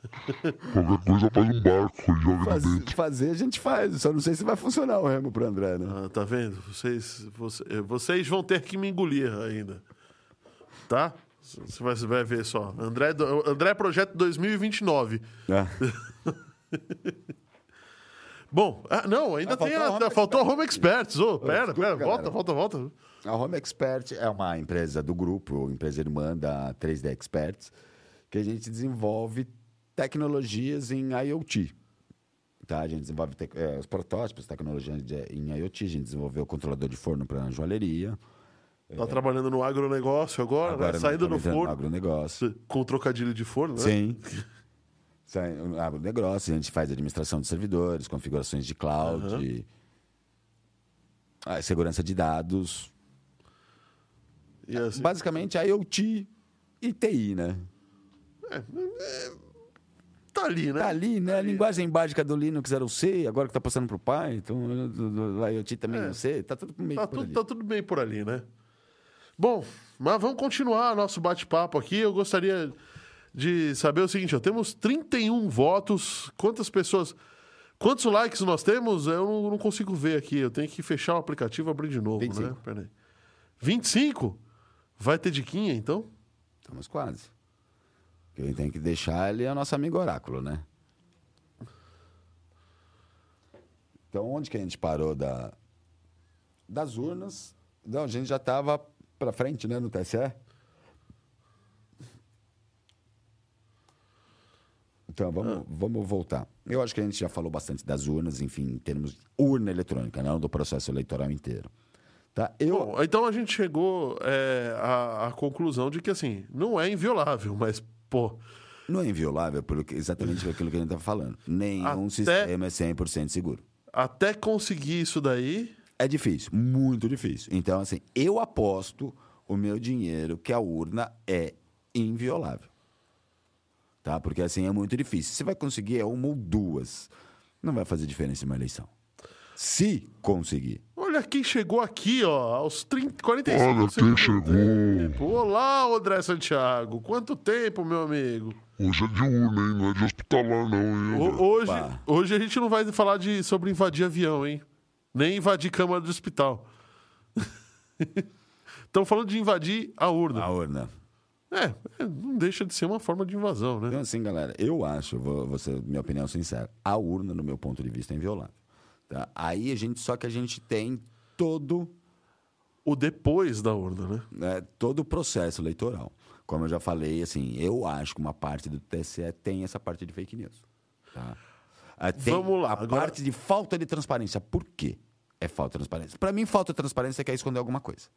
qualquer coisa faz um barco e joga Faz- dentro. fazer a gente faz, só não sei se vai funcionar o remo pro André, né? Ah, tá vendo? Vocês, você- eh, vocês vão ter que me engolir ainda. Tá? Você vai, vai ver só. André, André Projeto 2029. Ah. Bom, ah, não, ainda Ah, tem faltou a, a Home faltou a Home Experts. Ô, pera, desculpa, pera, volta, galera. volta, volta. A Home Expert é uma empresa do grupo, empresa irmã da 3D Experts, que a gente desenvolve tecnologias em IoT. Tá? A gente desenvolve tec- eh, os protótipos, tecnologia de- em IoT, a gente desenvolveu o controlador de forno para joalheria. Tá trabalhando no agronegócio agora, né? nós Saindo do forno. agronegócio. Com trocadilho de forno, né? Sim. Agronegócio, a gente faz administração de servidores, configurações de cloud, ah, segurança de dados. E assim, Basicamente, IoT e TI, né? tá ali, né? Tá ali, né? A linguagem básica do Linux era o C, agora que tá passando pro Python, do, do, do IoT também é o C, tá tudo meio Tá por tudo, ali. tá tudo bem por ali, né? Bom, mas vamos continuar nosso bate-papo aqui. Eu gostaria de saber o seguinte: ó, temos 31 votos. Quantas pessoas. Quantos likes nós temos? Eu não, não consigo ver aqui. Eu tenho que fechar o aplicativo e abrir de novo, 25. né? Pera aí. 25? Vai ter diquinha, então? Estamos quase. Quem tem que deixar ele é o nosso amigo Oráculo, né? Então, onde que a gente parou da, das urnas? Não, a gente já estava para frente, né, no TSE. Então, vamos, vamos voltar. Eu acho que a gente já falou bastante das urnas, enfim, em termos de urna eletrônica, não do processo eleitoral inteiro. Tá? Eu, Bom, então a gente chegou é, à, à conclusão de que, assim, não é inviolável, mas, pô, não é inviolável pelo que, exatamente aquilo que a gente estava falando. Nenhum Até- sistema é 100% seguro. até conseguir isso daí, É difícil, muito difícil. Então, assim, eu aposto o meu dinheiro que a urna é inviolável. Tá? Porque, assim, é muito difícil. Você vai conseguir é uma ou duas. Não vai fazer diferença em uma eleição. Se conseguir. olha quem chegou aqui, ó, aos 30, 45 Olha quem chegou. tempo. Olá, André Santiago. Quanto tempo, meu amigo? Hoje é de urna, hein? Não é de hospitalar, não, hein? Ho- Hoje, hoje a gente não vai falar de, sobre invadir avião, hein? Nem invadir câmara do hospital. Estamos falando de invadir a urna. A urna. É, é, não deixa de ser uma forma de invasão, né? Então, assim, galera, eu acho, vou, vou ser minha opinião sincera, a urna, no meu ponto de vista, é inviolável. Tá? Aí a gente, só que a gente tem todo O depois da urna, né? né, todo o processo eleitoral. Como eu já falei, assim, eu acho que uma parte do TSE tem essa parte de fake news. Tá? Tem Vamos lá, A agora- parte de falta de transparência. Por quê? É falta de transparência. Para mim, falta de transparência é quer esconder alguma coisa.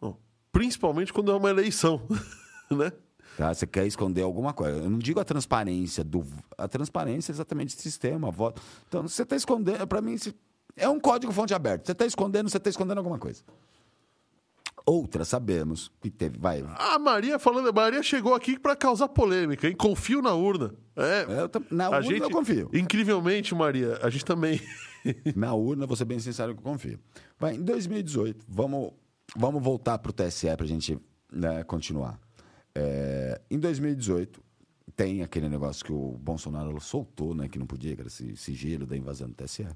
Bom, principalmente quando é uma eleição, né? Tá? Você quer esconder alguma coisa. Eu não digo a transparência do. A transparência é exatamente do sistema, voto. Então, você está escondendo. Para mim, é um código fonte aberto. Você está escondendo, você está escondendo alguma coisa. Outra, sabemos que teve. Vai. A Maria falando, a Maria chegou aqui para causar polêmica, hein? Confio na urna. É, Eu na a urna gente, eu confio. Incrivelmente, Maria, a gente também. Na urna, vou ser bem sincero que eu confio. Vai, em 2018, vamos, vamos voltar para o TSE para a gente né, continuar. É, em 2018, tem aquele negócio que o Bolsonaro soltou, né, que não podia, que era esse sigilo da invasão do TSE.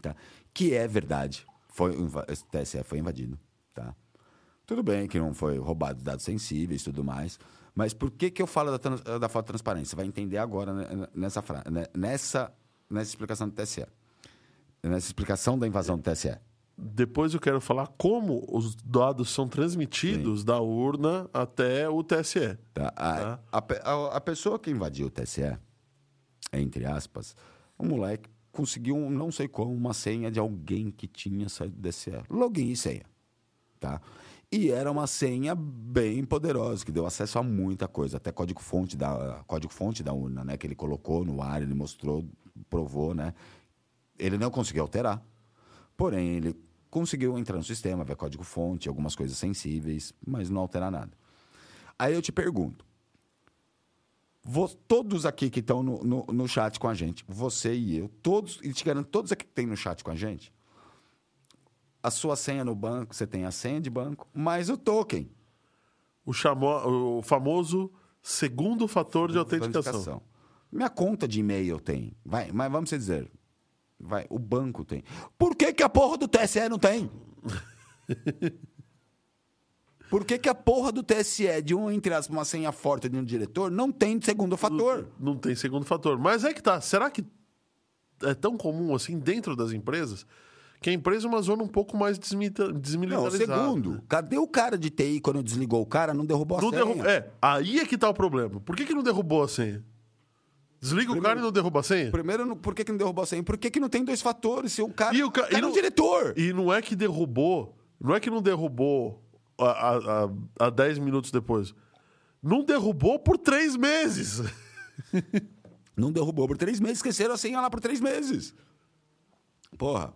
Tá? Que é verdade. Foi, esse TSE foi invadido. Tá? Tudo bem que não foi roubado dados sensíveis e tudo mais. Mas por que, que eu falo da, da falta de transparência? Você vai entender agora nessa, nessa, nessa explicação do TSE. Nessa explicação da invasão do TSE. Depois eu quero falar como os dados são transmitidos da urna até o TSE. Tá? A, Tá. a a- a pessoa que invadiu o TSE, entre aspas, um moleque conseguiu, não sei como, uma senha de alguém que tinha saído do TSE. Login e senha. Tá? E era uma senha bem poderosa, que deu acesso a muita coisa, até código-fonte da, código-fonte da urna, né? Que ele colocou no ar, ele mostrou, provou, né? Ele não conseguiu alterar. Porém, ele conseguiu entrar no sistema, ver código-fonte, algumas coisas sensíveis, mas não alterar nada. Aí eu te pergunto: vo- todos aqui que estão no, no, no chat com a gente, você e eu, todos, e te garanto, todos aqui que tem no chat com a gente, a sua senha no banco, você tem a senha de banco, mais o token. O, chamo, o famoso segundo fator de autenticação. Minha conta de e-mail tem. Vai, mas vamos dizer. Vai, o banco tem. Por que, que a porra do TSE não tem? Por que, que a porra do TSE, de um, entre aspas, uma senha forte de um diretor, não tem segundo fator? Não tem segundo fator. Mas é que tá. Será que é tão comum assim dentro das empresas? Que a empresa é uma zona um pouco mais desmita- Não, desmilitarizada. segundo. Cadê o cara de TI quando desligou o cara, não derrubou a Não senha? derru- É, aí é que tá o problema. Por que, que não derrubou a senha? Desliga o cara e não derruba a senha? Primeiro, não- por que, que não derrubou a senha? Por que, que não tem dois fatores? Se o cara, E o ca- cara e é não- um diretor. E não é que derrubou, não é que não derrubou a, a, a 10 minutos depois. Não derrubou por três meses. Não derrubou por três meses, esqueceram a senha lá por três meses. Porra.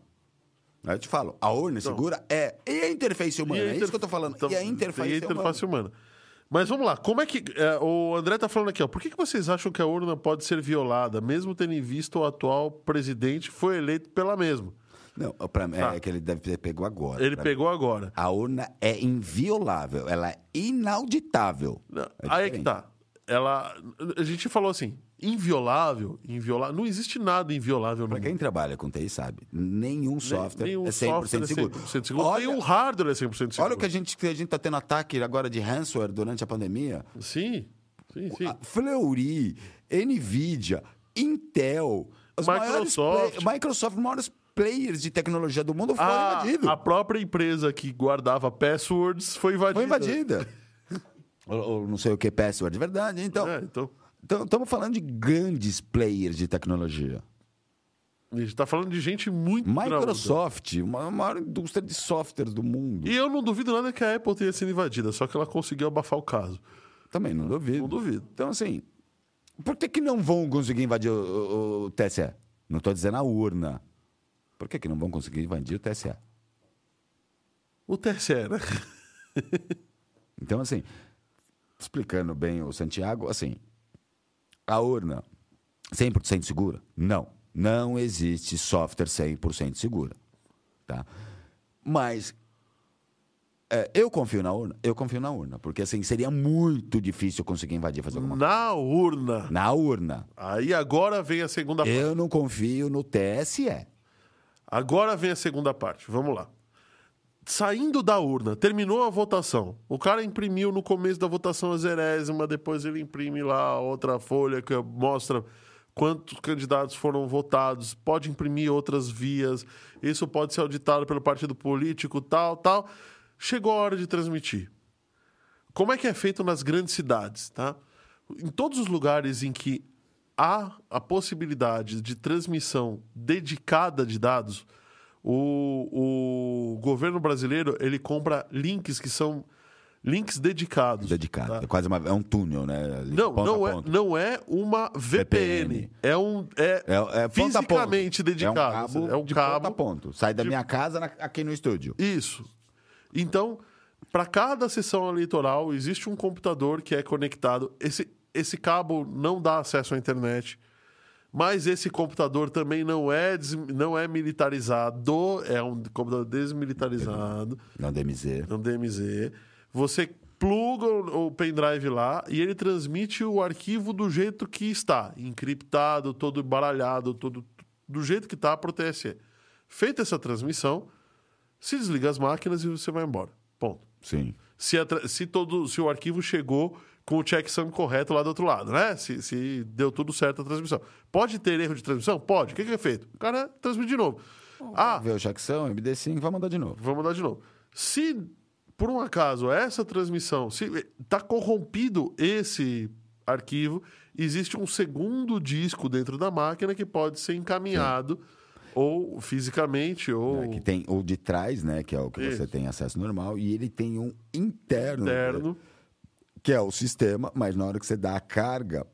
Aí eu te falo, a urna segura é. E a interface humana? É isso que eu tô falando. Então, e a interface, e a é humana. interface humana. Mas vamos lá, como é que. é, o André tá falando aqui, ó. Por que, que vocês acham que a urna pode ser violada, mesmo tendo em vista o atual presidente foi eleito pela mesma? Não, pra, mim, Tá. é que ele deve ter pegou agora. Ele pegou agora. mim. A urna é inviolável, ela é inauditável. Não, É aí é que tá. Ela. A gente falou assim, inviolável, inviolável. Não existe nada inviolável no Pra quem mundo. trabalha com TI sabe, nenhum software Nenhum é 100% software seguro. 100% seguro. Olha, o hardware é 100% seguro. olha o que a gente, a gente tá tendo ataque agora de ransomware durante a pandemia. Sim, sim, sim. Fleury, Nvidia, Intel, as Microsoft. maiores Microsoft, maiores players de tecnologia do mundo foram A, invadidos. a própria empresa que guardava passwords foi invadida. Foi invadida. ou, ou não sei o que, password, de verdade. Então, É, então, estamos falando de grandes players de tecnologia. a gente tá falando de gente muito. Microsoft, uma maior indústria de software do mundo. E eu não duvido nada que a Apple tenha sido invadida, só que ela conseguiu abafar o caso. Também não duvido. Não duvido. Então, assim, por que, que não vão conseguir invadir o, o- o TSE? Não estou dizendo a urna. Por que, que não vão conseguir invadir o TSE? O TSE, né? Então, assim, explicando bem o Santiago, assim, a urna 100% segura? Não. Não existe software 100% segura. Tá? Mas é, eu confio na urna? Eu confio na urna, porque assim, seria muito difícil conseguir invadir e fazer alguma coisa. Na urna. Na urna. Aí agora vem a segunda parte. Eu não confio no TSE. Agora vem a segunda parte. Vamos lá. Saindo da urna, terminou a votação. O cara imprimiu no começo da votação a zerésima, depois ele imprime lá outra folha que mostra quantos candidatos foram votados. Pode imprimir outras vias. Isso pode ser auditado pelo partido político, tal, tal. Chegou a hora de transmitir. Como é que é feito nas grandes cidades, tá? Em todos os lugares em que há a possibilidade de transmissão dedicada de dados, o, o governo brasileiro ele compra links que são links dedicados. Dedicado. tá? É quase uma, é um túnel, né? Não, ponta não é, não é uma VPN. VPN. É um é, É, é fisicamente ponto. dedicado. É um cabo, é um de cabo ponta a ponto. Sai da minha casa na- aqui no estúdio. Isso. Então, para cada sessão eleitoral, existe um computador que é conectado. Esse, esse cabo não dá acesso à internet, mas esse computador também não é, não é militarizado, é um computador desmilitarizado, Não DMZ. é um DMZ. Você pluga o, pendrive lá e ele transmite o arquivo do jeito que está, encriptado, todo embaralhado, todo do jeito que está para o TSE. Feita essa transmissão, se desliga as máquinas e você vai embora. Ponto. Sim. Se, a se, todo, se o arquivo chegou com o checksum correto lá do outro lado, né? Se, se deu tudo certo a transmissão. Pode ter erro de transmissão? Pode. O que, que é feito? O cara transmite de novo. Ah, Vê o Jackson, MD5, vai mandar de novo. Vamos dar de novo. Se, por um acaso, essa transmissão, se está corrompido esse arquivo, existe um segundo disco dentro da máquina que pode ser encaminhado ou fisicamente ou É, que tem o de trás, né? Que é o que você Isso. tem acesso normal. E ele tem um interno, interno. Que é o sistema, mas na hora que você dá a carga,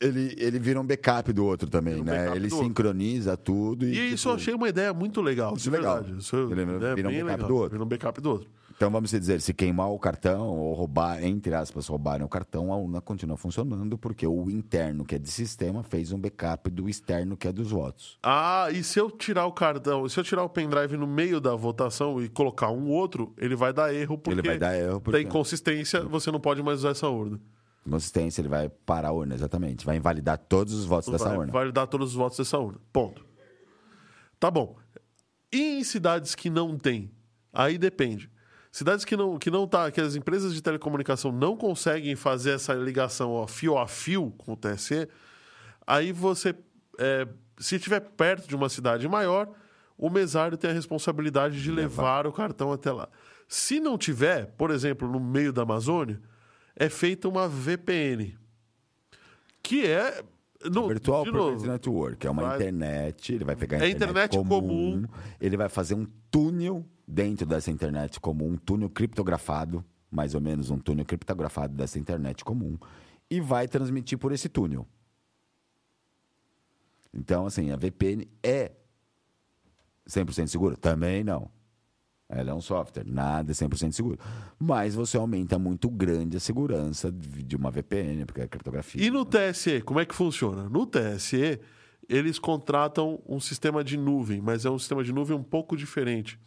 ele, ele vira um backup do outro também, um né? Ele do outro. sincroniza tudo. E, E isso eu tipo, achei uma ideia muito legal. Isso é legal. verdade. Isso Ele é vira um backup legal. do outro. Vira um backup do outro. Então vamos dizer, se queimar o cartão ou roubar, entre aspas, roubarem o cartão, a urna continua funcionando, porque o interno, que é de sistema, fez um backup do externo, que é dos votos. Ah, e se eu tirar o cartão, se eu tirar o pendrive no meio da votação e colocar um outro, ele vai dar erro porque Ele vai dar erro, porque- da inconsistência, você não pode mais usar essa urna. Consistência, ele vai parar a urna, exatamente. Vai invalidar todos os votos dessa vai urna. validar todos os votos dessa urna. Ponto. Tá bom. E em cidades que não tem? Aí depende. Cidades que não, que não tá, que as empresas de telecomunicação não conseguem fazer essa ligação ó, fio a fio com o TSE, aí você, é, se estiver perto de uma cidade maior, o mesário tem a responsabilidade de levar o cartão até lá. Se não tiver, por exemplo, no meio da Amazônia, é feita uma VPN, que é no, Virtual de Private Network, é uma vai- internet, ele vai pegar a É internet, internet comum. ele vai fazer um túnel dentro dessa internet comum, um túnel criptografado, mais ou menos um túnel criptografado dessa internet comum, e vai transmitir por esse túnel. Então, assim, a VPN é 100% segura? Também não. Ela é um software, nada é 100% seguro. Mas você aumenta muito grande a segurança de uma VPN, porque é criptografia. E no TSE, como é que funciona? No TSE, eles contratam um sistema de nuvem, mas é um sistema de nuvem um pouco diferente.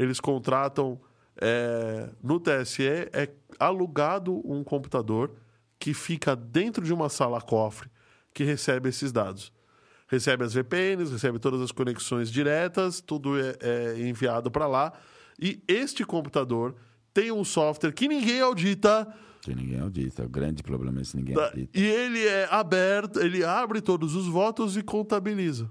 Eles contratam. é, no TSE, é alugado um computador que fica dentro de uma sala cofre que recebe esses dados. Recebe as VPNs, recebe todas as conexões diretas, tudo é, é enviado para lá. E este computador tem um software que ninguém audita. Que ninguém audita. O grande problema é se ninguém Tá, audita. E ele é aberto, ele abre todos os votos e contabiliza.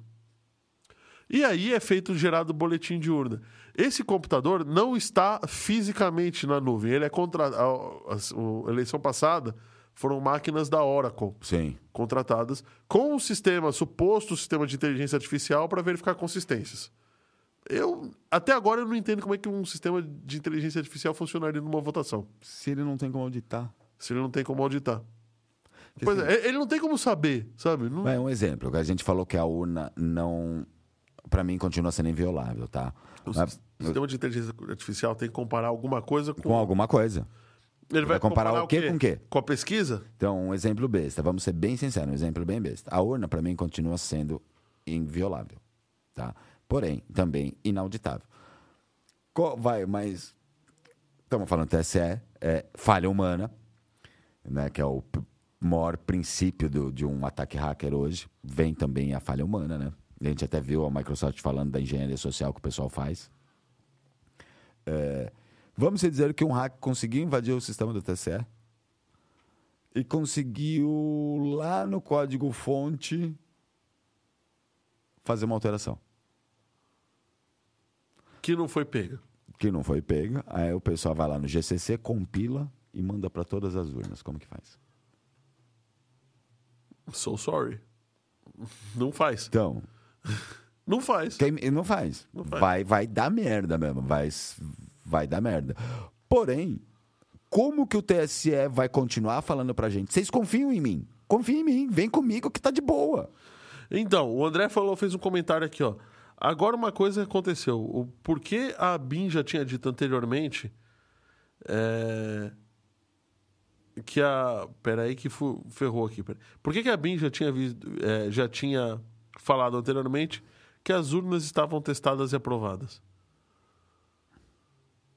E aí é feito gerado o boletim de urna. Esse computador não está fisicamente na nuvem. Ele é contra a, a- a eleição passada foram máquinas da Oracle Sim. contratadas com um sistema, suposto sistema de inteligência artificial para verificar consistências. Eu até agora eu não entendo como é que um sistema de inteligência artificial funcionaria numa votação, Se ele não tem como auditar. se ele não tem como auditar. Que Pois assim, é, ele não tem como saber, sabe? Não- Vai, um exemplo. A gente falou que a urna não. Pra mim, continua sendo inviolável, tá? Mas- sis- sistema de inteligência artificial tem que comparar alguma coisa com. com alguma coisa. Ele vai, vai comparar o quê com o quê? Com a pesquisa? Então, um exemplo besta. Vamos ser bem sinceros, um exemplo bem besta. A urna, pra mim, continua sendo inviolável, tá? Porém, também inauditável. Co- vai, mas estamos falando TSE, é falha humana, né, que é o maior princípio do- de um ataque hacker hoje. Vem também a falha humana, né? A gente até viu a Microsoft falando da engenharia social que o pessoal faz. É, vamos dizer que um hacker conseguiu invadir o sistema do TSE e conseguiu lá no código fonte fazer uma alteração Que não foi pega. que não foi pega. Aí o pessoal vai lá no GCC, compila e manda para todas as urnas. Como que faz? So sorry. Não faz. Então, Não faz. quem, não faz. Não faz. Vai, vai dar merda mesmo. Vai, vai dar merda. Porém, como que o TSE vai continuar falando pra gente? Vocês confiam em mim? Confia em mim. Vem comigo que tá de boa. Então, o André falou, fez um comentário aqui, ó. Agora uma coisa aconteceu. O porquê a BIM já tinha dito anteriormente é, que a. Peraí, que ferrou aqui. Peraí. Por que, que a BIM já tinha, é, já tinha falado anteriormente que as urnas estavam testadas e aprovadas?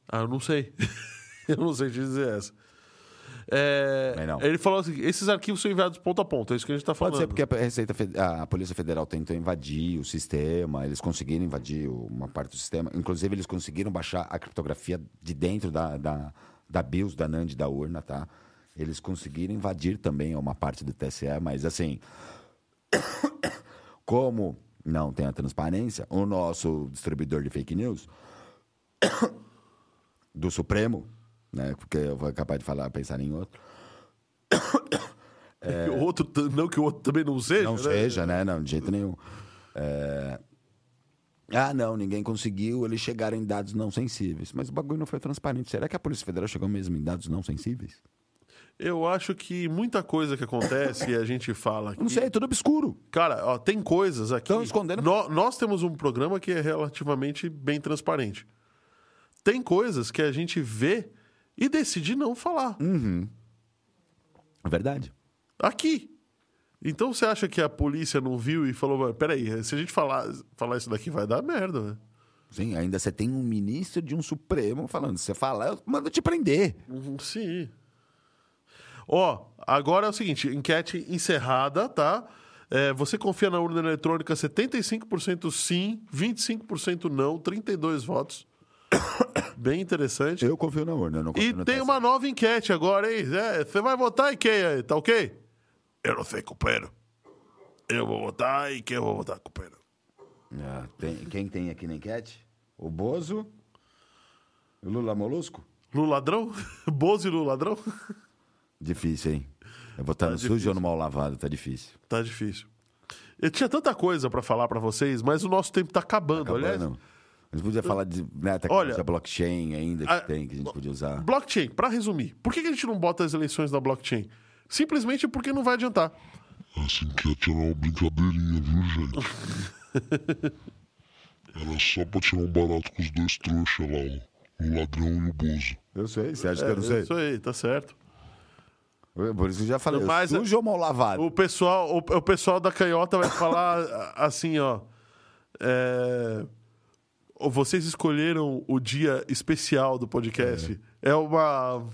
Ah, eu não sei. eu não sei te dizer essa. É. Ele falou assim: esses arquivos são enviados ponto a ponto, é isso que a gente está falando. Pode ser porque a Receita a Polícia Federal tentou invadir o sistema, eles conseguiram invadir uma parte do sistema. Inclusive, eles conseguiram baixar a criptografia de dentro da, da, da BIOS, da NAND, da urna, tá? Eles conseguiram invadir também uma parte do TSE, mas assim. Como não tem a transparência, o nosso distribuidor de fake news do Supremo, né? Porque eu vou capaz de falar, pensar em outro. Que o outro, não que o outro também não seja. Não né? seja, né? Não, de jeito nenhum. É, Ah, não, ninguém conseguiu, eles chegaram em dados não sensíveis. Mas o bagulho não foi transparente. Será que a Polícia Federal chegou mesmo em dados não sensíveis? Eu acho que muita coisa que acontece e a gente fala aqui. Não sei, é tudo obscuro. Cara, ó, tem coisas aqui. Tão escondendo- Nó- nós temos um programa que é relativamente bem transparente. Tem coisas que a gente vê e decide não falar. É verdade. Aqui. Então você acha que a polícia não viu e falou: "Mas peraí, se a gente falar, falar isso daqui vai dar merda, né? Sim, ainda você tem um ministro de um Supremo falando, se você falar, eu mando te prender. Uhum, Sim. Ó, agora é o seguinte: enquete encerrada, tá? É, você confia na urna eletrônica 75% sim, 25% não, 32 votos. Bem interessante. Eu confio na urna, eu não confio E no tem uma nova enquete agora, hein? É, Você vai votar em quem aí? Tá ok? Eu não sei, companheiro. Eu vou votar e quem eu vou votar, companheiro? Ah, tem- quem tem aqui na enquete? O Bozo, o Lula Molusco? Lula ladrão? Bozo e Lula ladrão? Difícil, hein? Eu vou estar no sujo ou no mal lavado, tá difícil. tá difícil. Eu tinha tanta coisa pra falar pra vocês, mas o nosso tempo tá acabando. Aliás, Acabando. A gente podia falar de né, tecnologia Olha, blockchain ainda que a- tem, que a gente podia usar. blockchain, pra resumir, por que que a gente não bota as eleições na blockchain? Simplesmente porque não vai adiantar. Essa enquete era uma brincadeirinha, viu, gente? Era só pra tirar um barato com os dois trouxas lá, o, o ladrão e o bozo. Eu sei, você acha É, que eu não sei? Isso aí, tá certo. Por isso que eu já falei, Mas- sujo ou mal lavado? O pessoal, o, o pessoal da canhota vai falar assim, ó. é, vocês escolheram o dia especial do podcast. É, uma.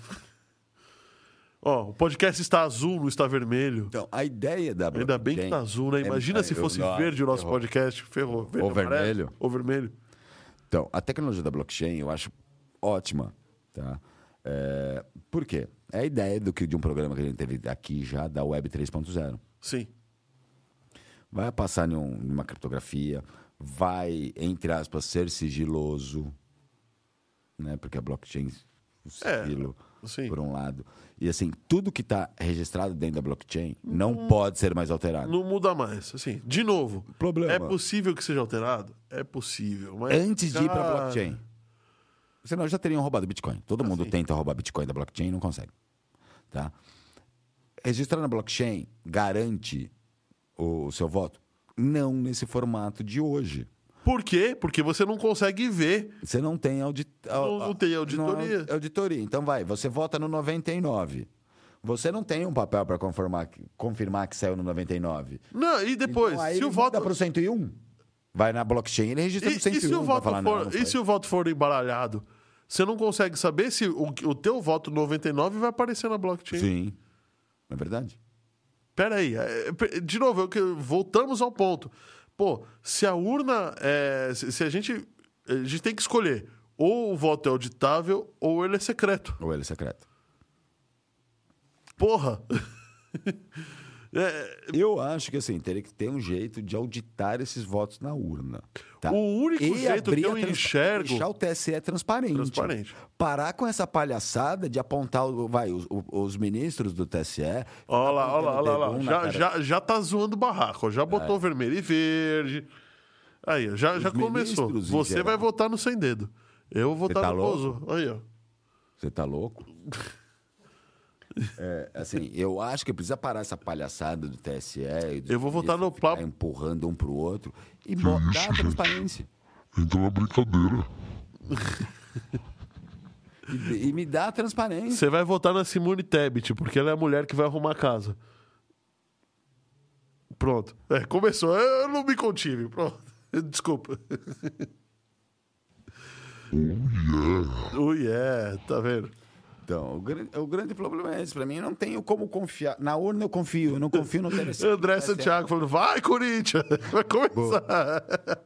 Ó, o podcast está azul, não está vermelho. Então, a ideia da Ainda bem que blockchain tá azul, né? é- Imagina é- se eu- fosse nossa, verde o nosso podcast. Ferrou. Verde, Ou amarelo, vermelho. Ou vermelho. Então, a tecnologia da blockchain eu acho ótima, tá? É, por quê? É a ideia do que de um programa que a gente teve aqui já da Web 3.0. Sim. Vai passar em um- numa criptografia, vai, entre aspas, ser sigiloso, né? Porque a blockchain, o É, sigilo, sim. por um lado. E assim, tudo que está registrado dentro da blockchain não pode ser mais alterado. Não muda mais. Assim, de novo, Problema. é possível que seja alterado? É possível. Mas, Antes de ir para cara, blockchain. Senão já teriam roubado Bitcoin. Todo mundo sim. tenta roubar Bitcoin da blockchain e não consegue. Tá? Registrar na blockchain garante o, seu voto? Não nesse formato de hoje. Por quê? Porque você não consegue ver. Você não tem audit... Não- não tem auditoria. Não, auditoria. Então vai, você vota no 99. Você não tem um papel para confirmar, que- saiu no 99. Não, e depois, Então, se o voto. para o 101, vai na blockchain, ele registra E, no e 101. se o vai voto falar, não, for, não e foi. se o voto for embaralhado? Você não consegue saber se o, o teu voto 99 vai aparecer na blockchain. Sim, é verdade. Pera aí, é, pe- de novo, eu voltamos ao ponto. Pô, se a urna, é, se a gente, a gente tem que escolher, ou o voto é auditável ou ele é secreto. Ou ele é secreto. Porra! É, Eu acho que assim, teria que ter um jeito de auditar esses votos na urna. tá? O único E jeito que eu a transpa- enxergo- Deixar o TSE transparente. Transparente. Parar com essa palhaçada de apontar o- vai, os, os ministros do TSE. Olha lá, olha lá, olha lá, olha lá. Já, já, já tá zoando o barraco, já botou vermelho e verde. Aí, já, já começou. Você geral. vai votar no sem dedo. Eu vou votar tá no louco? Bozo. Aí, ó. Você tá louco? É, assim, eu acho que precisa parar essa palhaçada do TSE. e dos Eu vou votar no ministros ficar Pla- empurrando um pro outro e bo- isso, dar a gente? transparência. Entra na brincadeira. E, e me dá a transparência. Você vai votar na Simone Tebet, porque ela é a mulher que vai arrumar a casa. Pronto. É, começou. Eu não me contive. Pronto. Desculpa. Oh, yeah. Tá vendo? Então, o grande, o grande problema é esse. Pra mim, eu não tenho como confiar. Na urna eu confio, eu não confio no TSE. André Santiago falando, vai, Corinthians! Vai começar.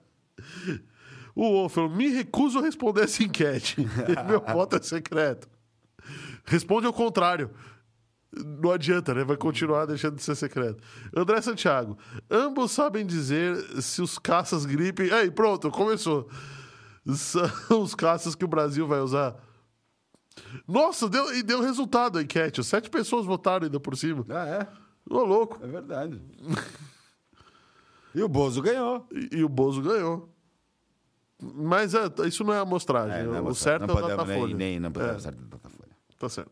O Wolf falou, me recuso a responder essa enquete. Meu voto é secreto. Responde ao contrário. Não adianta, né? Vai continuar deixando de ser secreto. André Santiago, ambos sabem dizer se os caças gripe. Aí, pronto, começou. São os caças que o Brasil vai usar. Nossa, deu, e deu resultado a enquete. Sete pessoas votaram ainda por cima. Ah, é? Ô, louco. É verdade. e o Bozo ganhou. E, e o Bozo ganhou. Mas é, isso não é amostragem. É, não é o certo não é o podemos Datafolha. nem, nem não podemos É, certo Datafolha. tá certo.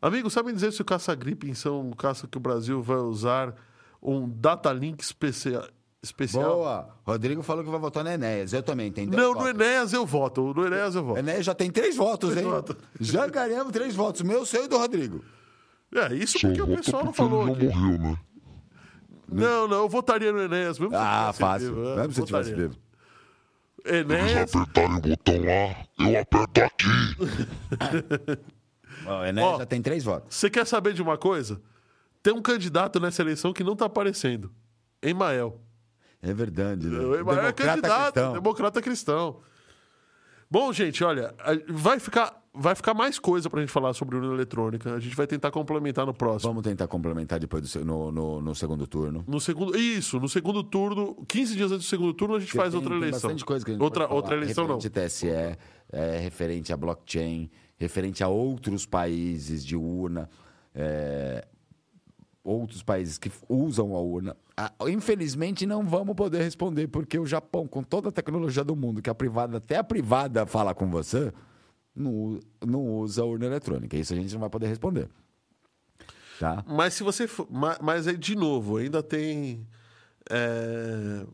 Amigos, sabem dizer se o caça-gripe são um caça que o Brasil vai usar um datalink especia- especial? Boa! Rodrigo falou que vai votar no Enéas. Eu também, dois Não, no votos. Enéas eu voto. No Enéas eu voto. Enéas já tem três votos, hein? votos. Já ganhamos três votos. Meu, seu e do Rodrigo. É, isso Só porque o pessoal não falou ele aqui. não morreu, né? Não, não, eu votaria no Enéas. Mesmo Ah, fácil. vivo, é, Mesmo se eu tivesse vivo. Eles Enéas, apertarem o botão lá, eu aperto aqui. O Enéas Ó. já tem três votos. você quer saber de uma coisa? Tem um candidato nessa eleição que não tá aparecendo. Emael. É verdade, né? O Emael é candidato, cristão. democrata cristão. Bom, gente, olha, vai ficar, vai ficar mais coisa pra gente falar sobre urna eletrônica. A gente vai tentar complementar no próximo. Vamos tentar complementar depois do, no, no, no segundo turno. No segundo, isso, no segundo turno, 15 dias antes do segundo turno, a gente faz Tem- outra tem eleição. bastante coisa que a gente outra, outra eleição não. referente a TSE, é, referente a blockchain, referente a outros países de urna, é, outros países que usam a urna. Ah, infelizmente não vamos poder responder, porque o Japão, com toda a tecnologia do mundo, que a privada, até a privada fala com você, não, não usa urna eletrônica. Isso a gente não vai poder responder. Tá? Mas se você for, ma- mas aí de novo, ainda tem é,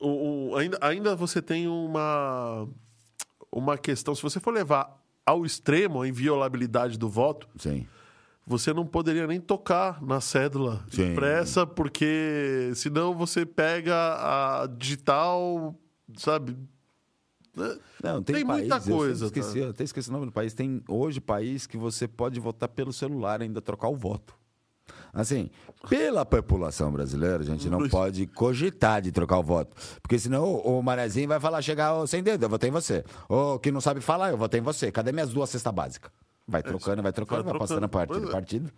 o- o- ainda, ainda você tem uma uma questão, se você for levar ao extremo a inviolabilidade do voto, Sim. Você não poderia nem tocar na cédula Sim. impressa, porque senão você pega a digital, sabe? Não, tem, Tem muita país, eu coisa, sempre Esqueci, tá? eu até esqueci o nome do país. Tem hoje país que você pode votar pelo celular ainda trocar o voto. Assim, pela população brasileira, a gente não pode cogitar de trocar o voto. Porque senão o, o Manezinho vai falar, chegar "Ô, sem dedo, eu votei em você. Ou que não sabe falar, eu votei em você. Cadê minhas duas cestas básicas? Vai trocando, vai trocando, vai, Vai passando trocando, partido, pois é. partido.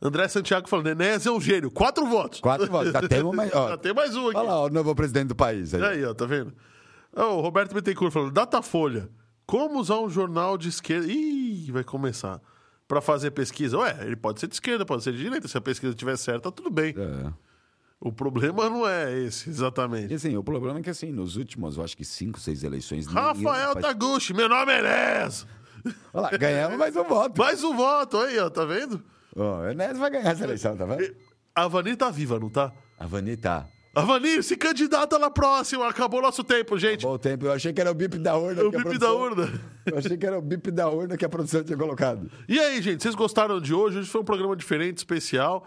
André Santiago falando, Enéas é um gênio. Quatro votos. Quatro votos. Já temos mais. Ó, Já tem mais um aqui. olha lá, o novo presidente do país. Aí. Aí, ó, tá vendo? Ó, o Roberto Bittencourt falando, Datafolha, como usar um jornal de esquerda... Ih, vai começar. Pra fazer pesquisa. Ué, ele pode ser de esquerda, pode ser de direita. Se a pesquisa estiver certa, tudo bem. É. O problema não é esse, E exatamente. assim, o problema é que assim, nos últimos, eu acho que cinco, seis eleições. Rafael Taguchi, meu nome é Enéas. Olha lá, ganhamos mais um voto. Mais um voto aí, ó, tá vendo? Ó, o Enéas vai ganhar essa eleição, tá vendo? A Vani tá viva, não tá? A Vani tá. A Vani se candidata na próxima. Acabou nosso tempo, gente. Bom tempo, eu achei que era o bip da urna. o que a bip da urna. Eu achei que era o bip da urna que a produção tinha colocado. E aí, gente, vocês gostaram de hoje? Hoje foi um programa diferente, especial.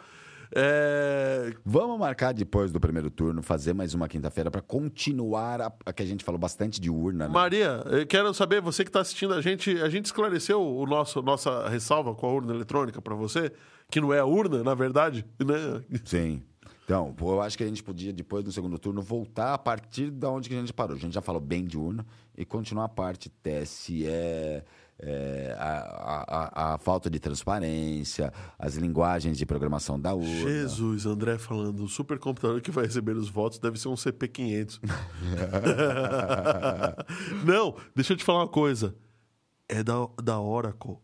É, Vamos marcar depois do primeiro turno, fazer mais uma quinta-feira pra continuar a, a que a gente falou bastante de urna, né? Maria, eu quero saber, você que está assistindo a gente, a gente esclareceu o nosso nossa ressalva com a urna eletrônica para você, que não é a urna, na verdade, né? Sim. Então, eu acho que a gente podia, depois do segundo turno, voltar a partir da onde que a gente parou. A gente já falou bem de urna e continuar a parte TSE, é, a, a, a- a falta de transparência, as linguagens de programação da urna. Jesus, André falando, o supercomputador que vai receber os votos deve ser um CP500. não, deixa eu te falar uma coisa. É da, da Oracle.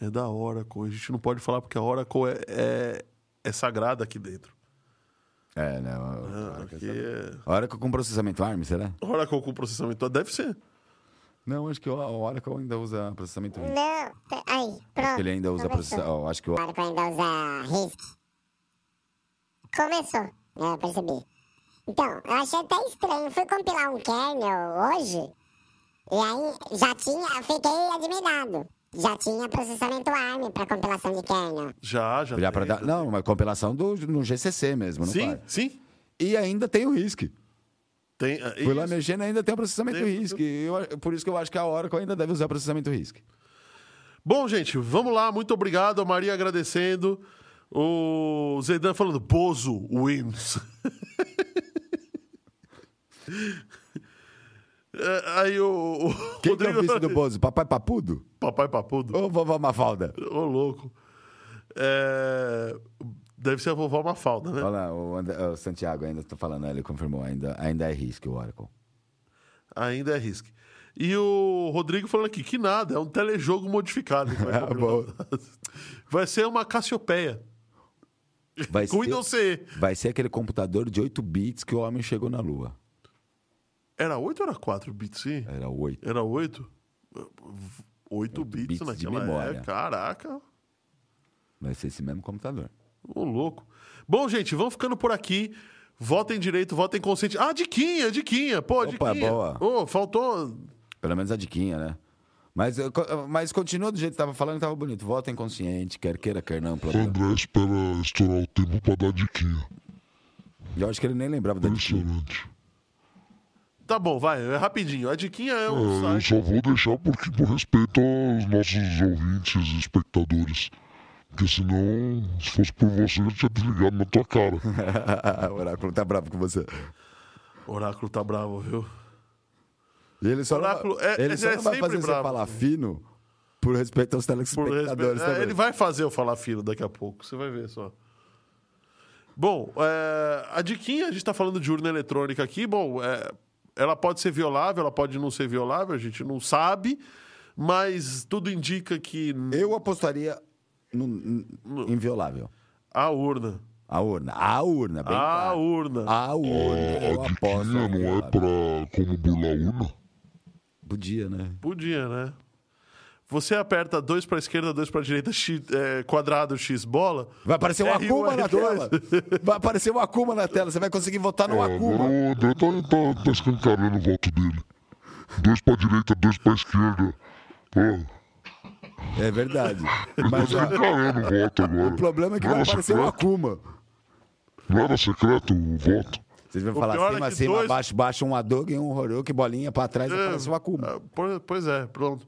É da Oracle. A gente não pode falar porque a Oracle é, é, é sagrada aqui dentro. É, né? Ah, aqui é... A Oracle com processamento ARM, será? Oracle com processamento deve ser. Não, acho que o Oracle ainda usa processamento RISC. Não, tá- aí, pronto. Ele ainda usa processamento. Acho que o que ainda usa RISC. Começou, é, eu percebi. Então, eu achei até estranho. Fui compilar um kernel hoje, e aí já tinha, fiquei admirado. Já tinha processamento ARM para compilação de kernel. Já, já. Já tem, dar, não, uma compilação do, no GCC mesmo, não Sim, sim. E ainda tem o RISC. Tem, é, Fui lá isso. mexendo ainda tem o processamento Tem- RISC. Eu- por isso que eu acho que a Oracle ainda deve usar processamento RISC. Bom, gente, vamos lá. Muito obrigado. A Maria agradecendo. O Zeidan falando, Bozo wins. É, Aí o, o Quem que é o vice do Bozo? Papai Papudo? Papai Papudo. Ou vovó Mafalda? Ô, louco. É, Deve ser a vovó Mafalda, né? Olha lá, o, André- o Santiago ainda está falando, ele confirmou, ainda, ainda é RISC o Oracle. Ainda é risco. E o Rodrigo falando aqui, que nada, é um telejogo modificado. vai. Vai ser uma Cassiopeia. Vai Com Windows CE. vai ser aquele computador de 8 bits que o homem chegou na Lua. Era 8 ou era 4 bits? Sim. Era 8. Era 8? 8 bits, bits de naquela memória. época. Caraca, Vai ser esse mesmo computador. Ô louco. Bom, gente, vamos ficando por aqui. Votem direito, votem consciente. Ah, diquinha, diquinha. Pô, Opa, diquinha. boa. Ô, faltou... Pelo menos a diquinha, né? Mas, eh, co- mas continua do jeito que tava falando, tava bonito. Votem consciente, quer queira, quer não. O Problema. André espera estourar o tempo pra dar diquinha. Eu acho que ele nem lembrava da diquinha. Impressionante. Tá bom, vai, é rapidinho. A diquinha é É, um eu site... só vou deixar porque por respeito aos nossos ouvintes e espectadores. Porque senão, se fosse por você, eu tinha desligado na tua cara. o oráculo tá bravo com você. Oráculo tá bravo, viu? E ele só Oráculo não, é- ele só é não vai sempre fazer bravo. você falar fino por respeito aos telespectadores respeito- é, ele vai fazer eu falar fino daqui a pouco, você vai ver só. Bom, é, a diquinha, a gente está falando de urna eletrônica aqui. Bom, é, ela pode ser violável, ela pode não ser violável, a gente não sabe, mas tudo indica que Eu apostaria no, no- inviolável. a urna, A urna. A urna, bem a claro. urna, A urna. A Eu aposto. diquinha não é pra como burlar a urna? Podia, né? podia, né? Você aperta dois para esquerda, dois para direita, X, é, quadrado, X bola. Vai aparecer um R1, Akuma na R2. tela. Vai aparecer um Akuma na tela. Você vai conseguir votar no agora Akuma. o André tá, tá, tá escancarando o voto dele. Dois pra direita, dois pra esquerda. Pô, É verdade. Mas escancarando o voto agora. o problema é que Não vai aparecer um secreto? Akuma. Não era secreto o voto. Vocês vão O falar pior é cima, cima, dois- baixo, baixo, um Hadouken, um Horyuken, bolinha pra trás, aparece um Akuma. Po- Pois é, pronto.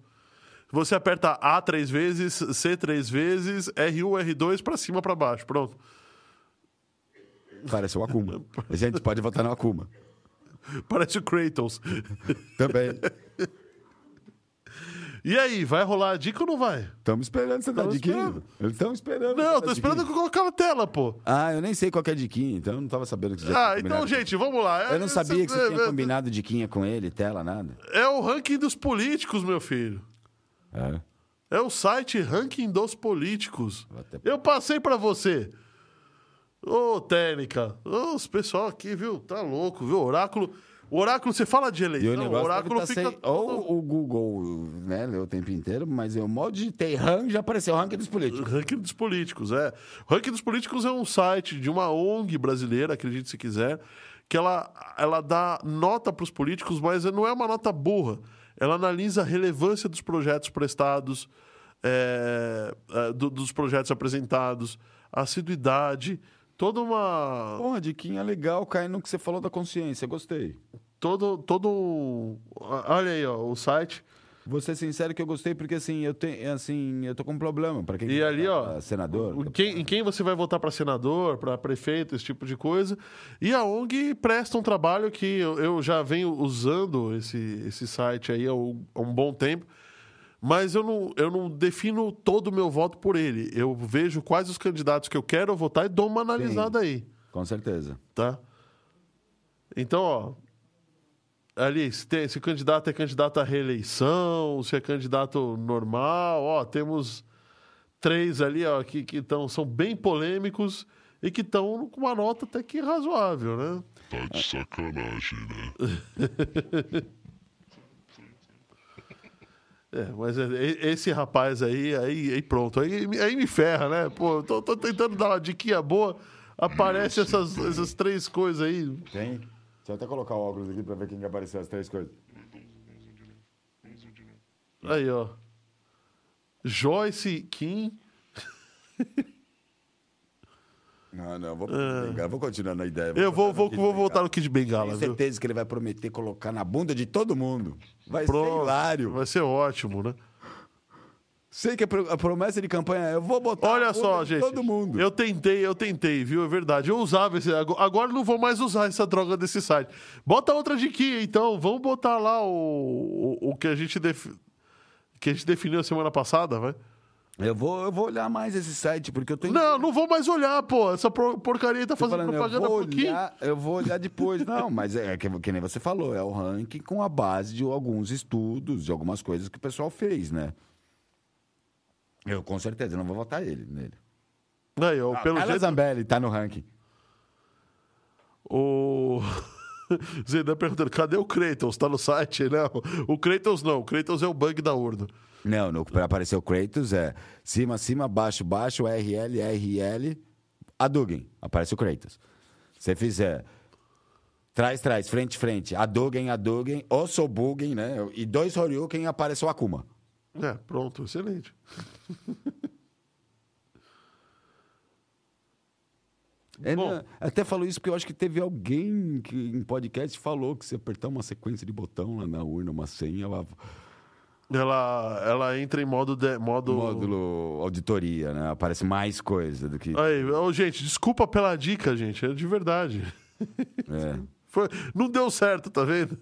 Você aperta A três vezes, C três vezes, R1, R2 para cima, para baixo. Pronto. Parece o Akuma. A gente pode votar no Akuma. Parece o Kratos. Também. E aí, vai rolar a dica ou não vai? Estamos esperando você dar Tamo diquinha. esperando. Eles estão esperando. Não, tô esperando diquinha. eu colocar na tela, pô. Ah, eu nem sei qual que é a diquinha, então eu não tava sabendo que você já Ah, então, combinado. gente, vamos lá. Eu não sabia que você tinha é, combinado diquinha com ele, tela, nada. É o ranking dos políticos, meu filho. É. É o site Ranking dos Políticos. Vou até- Eu passei pra você. Ô, técnica. Ô, os pessoal aqui, viu? Tá louco, viu? Oráculo. O oráculo, você fala de eleição, o o negócio oráculo tá fica. sem... Ou o Google, né, leu o tempo inteiro, mas eu mal digitei RAM, já apareceu o ranking dos políticos. Ranking dos Políticos, é. O Ranking dos Políticos é um site de uma ONG brasileira, acredite se quiser, que ela, ela dá nota para os políticos, mas não é uma nota burra. Ela analisa a relevância dos projetos prestados, é, é, do- dos projetos apresentados, a assiduidade, toda uma. Porra, diquinha legal, cai no que você falou da consciência, gostei. Todo, todo Olha aí, ó, o site. Vou ser sincero que eu gostei porque assim, eu tenho, assim, eu tô com um problema para quem E quer ali, ó, senador. o- Quem, em quem você vai votar para senador, para prefeito, esse tipo de coisa. E a ONG presta um trabalho que eu, eu já venho usando esse, esse site aí há um, há um bom tempo, mas eu não, eu não defino todo o meu voto por ele. Eu vejo quais os candidatos que eu quero votar e dou uma analisada aí, Com certeza. tá? Então, ó. Ali, se, tem, se o candidato é candidato à reeleição, se é candidato normal, ó, temos três ali, ó, que, que tão, são bem polêmicos e que estão com uma nota até que razoável, né? Tá de sacanagem, né? É, mas é- esse rapaz aí, aí, aí pronto, aí, aí me ferra, né? Pô, tô, tô tentando dar uma diquinha boa, aparece essas, essas três coisas aí. Tem? Deixa eu até colocar o óculos aqui pra ver quem que apareceu as três coisas. Aí, ó. Joyce Kim. Não, não, vou, Bengala, vou continuar na ideia. Ah. Eu vou, vou, vou Bengala. voltar no Kid Bengala, Tenho viu? certeza que ele vai prometer colocar na bunda de todo mundo. Vai ser Pronto. hilário. Vai ser ótimo, né? Sei que a pro- a promessa de campanha é eu vou botar Olha só, gente. todo mundo. Eu tentei, eu tentei, viu? É verdade. Eu usava esse. ago- Agora não vou mais usar essa droga desse site. Bota outra diquinha, então. Vamos botar lá o, o, o que a gente def- que a gente definiu a semana passada, vai? Eu vou, eu vou olhar mais esse site, porque eu tô... Não, não vou mais olhar, pô. Essa por- porcaria aí tá fazendo falando, eu propaganda vou por aqui. olhar, eu vou olhar depois. Não, mas é que, que nem você falou, é o ranking com a base de alguns estudos, de algumas coisas que o pessoal fez, né? Eu com certeza não vou votar ele nele. Aí, ó, pelo Carla jeito. Zambelli tá no ranking. O. Zé perguntando, cadê o Kratos? Tá no site? Não. O Kratos não. O Kratos é o bug da urna. Não, no, pra aparecer o Kratos é cima, cima, baixo, baixo, RL, RL, Adugen. Aparece o Kratos. Se fizer trás, trás, frente, frente, Adugen, Adugen, Osobugen, né? E dois Horyuken, aparece o Akuma. É, pronto, excelente. É, Bom. né? Até falou isso porque eu acho que teve alguém que em podcast falou que se apertar uma sequência de botão lá na urna, uma senha, ela... Ela, ela entra em modo. De, modo... módulo auditoria, né? Aparece mais coisa do que. Aí, ô, gente, desculpa pela dica, gente. É de verdade. É. Foi, não deu certo, tá vendo?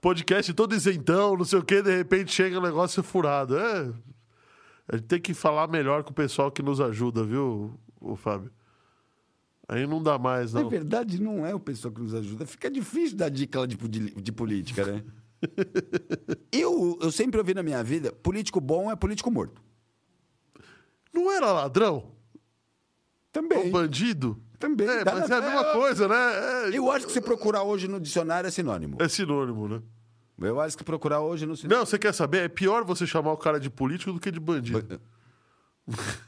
Podcast todo isentão, não sei o que, de repente chega um negócio furado. É. A gente tem que falar melhor com o pessoal que nos ajuda, viu, o Fábio? Aí não dá mais, Na não. verdade, não é o pessoal que nos ajuda. Fica difícil dar dica de, de política, né? eu, eu sempre ouvi na minha vida: político bom é político morto. Não era ladrão? Também. Ou bandido? Também. É, mas na- é a mesma coisa, né? É, Eu acho que se procurar hoje no dicionário é sinônimo. é sinônimo, né? Eu acho que procurar hoje no sinônimo. Não, você quer saber? É pior você chamar o cara de político do que de bandido.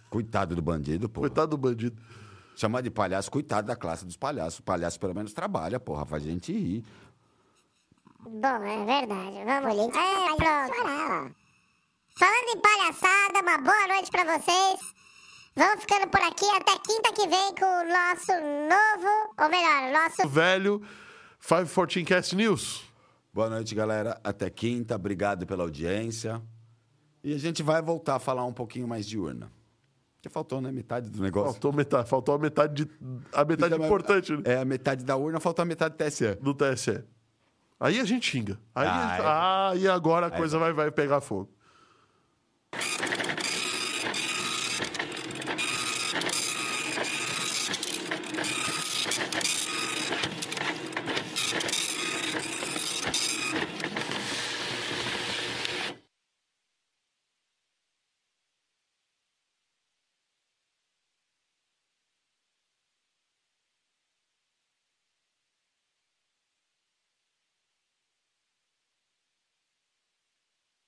Coitado do bandido, pô. Coitado do bandido. Chamar de palhaço, coitado da classe dos palhaços. O palhaço pelo menos trabalha, porra, faz a gente rir. Bom, é verdade. Vamos. É, pronto. Falando em palhaçada, uma boa noite pra vocês. Vamos ficando por aqui até quinta que vem com o nosso novo, ou melhor, o nosso Velho 514 Cast News. Boa noite, galera. Até quinta. Obrigado pela audiência. E a gente vai voltar a falar um pouquinho mais de urna. Porque faltou, né? Metade do negócio. Faltou metade, faltou a metade de, a metade importante né, É a metade da urna, faltou a metade do TSE. do TSE. Aí a gente xinga. Aí, ah, é... ah e agora a é coisa vai, vai pegar fogo.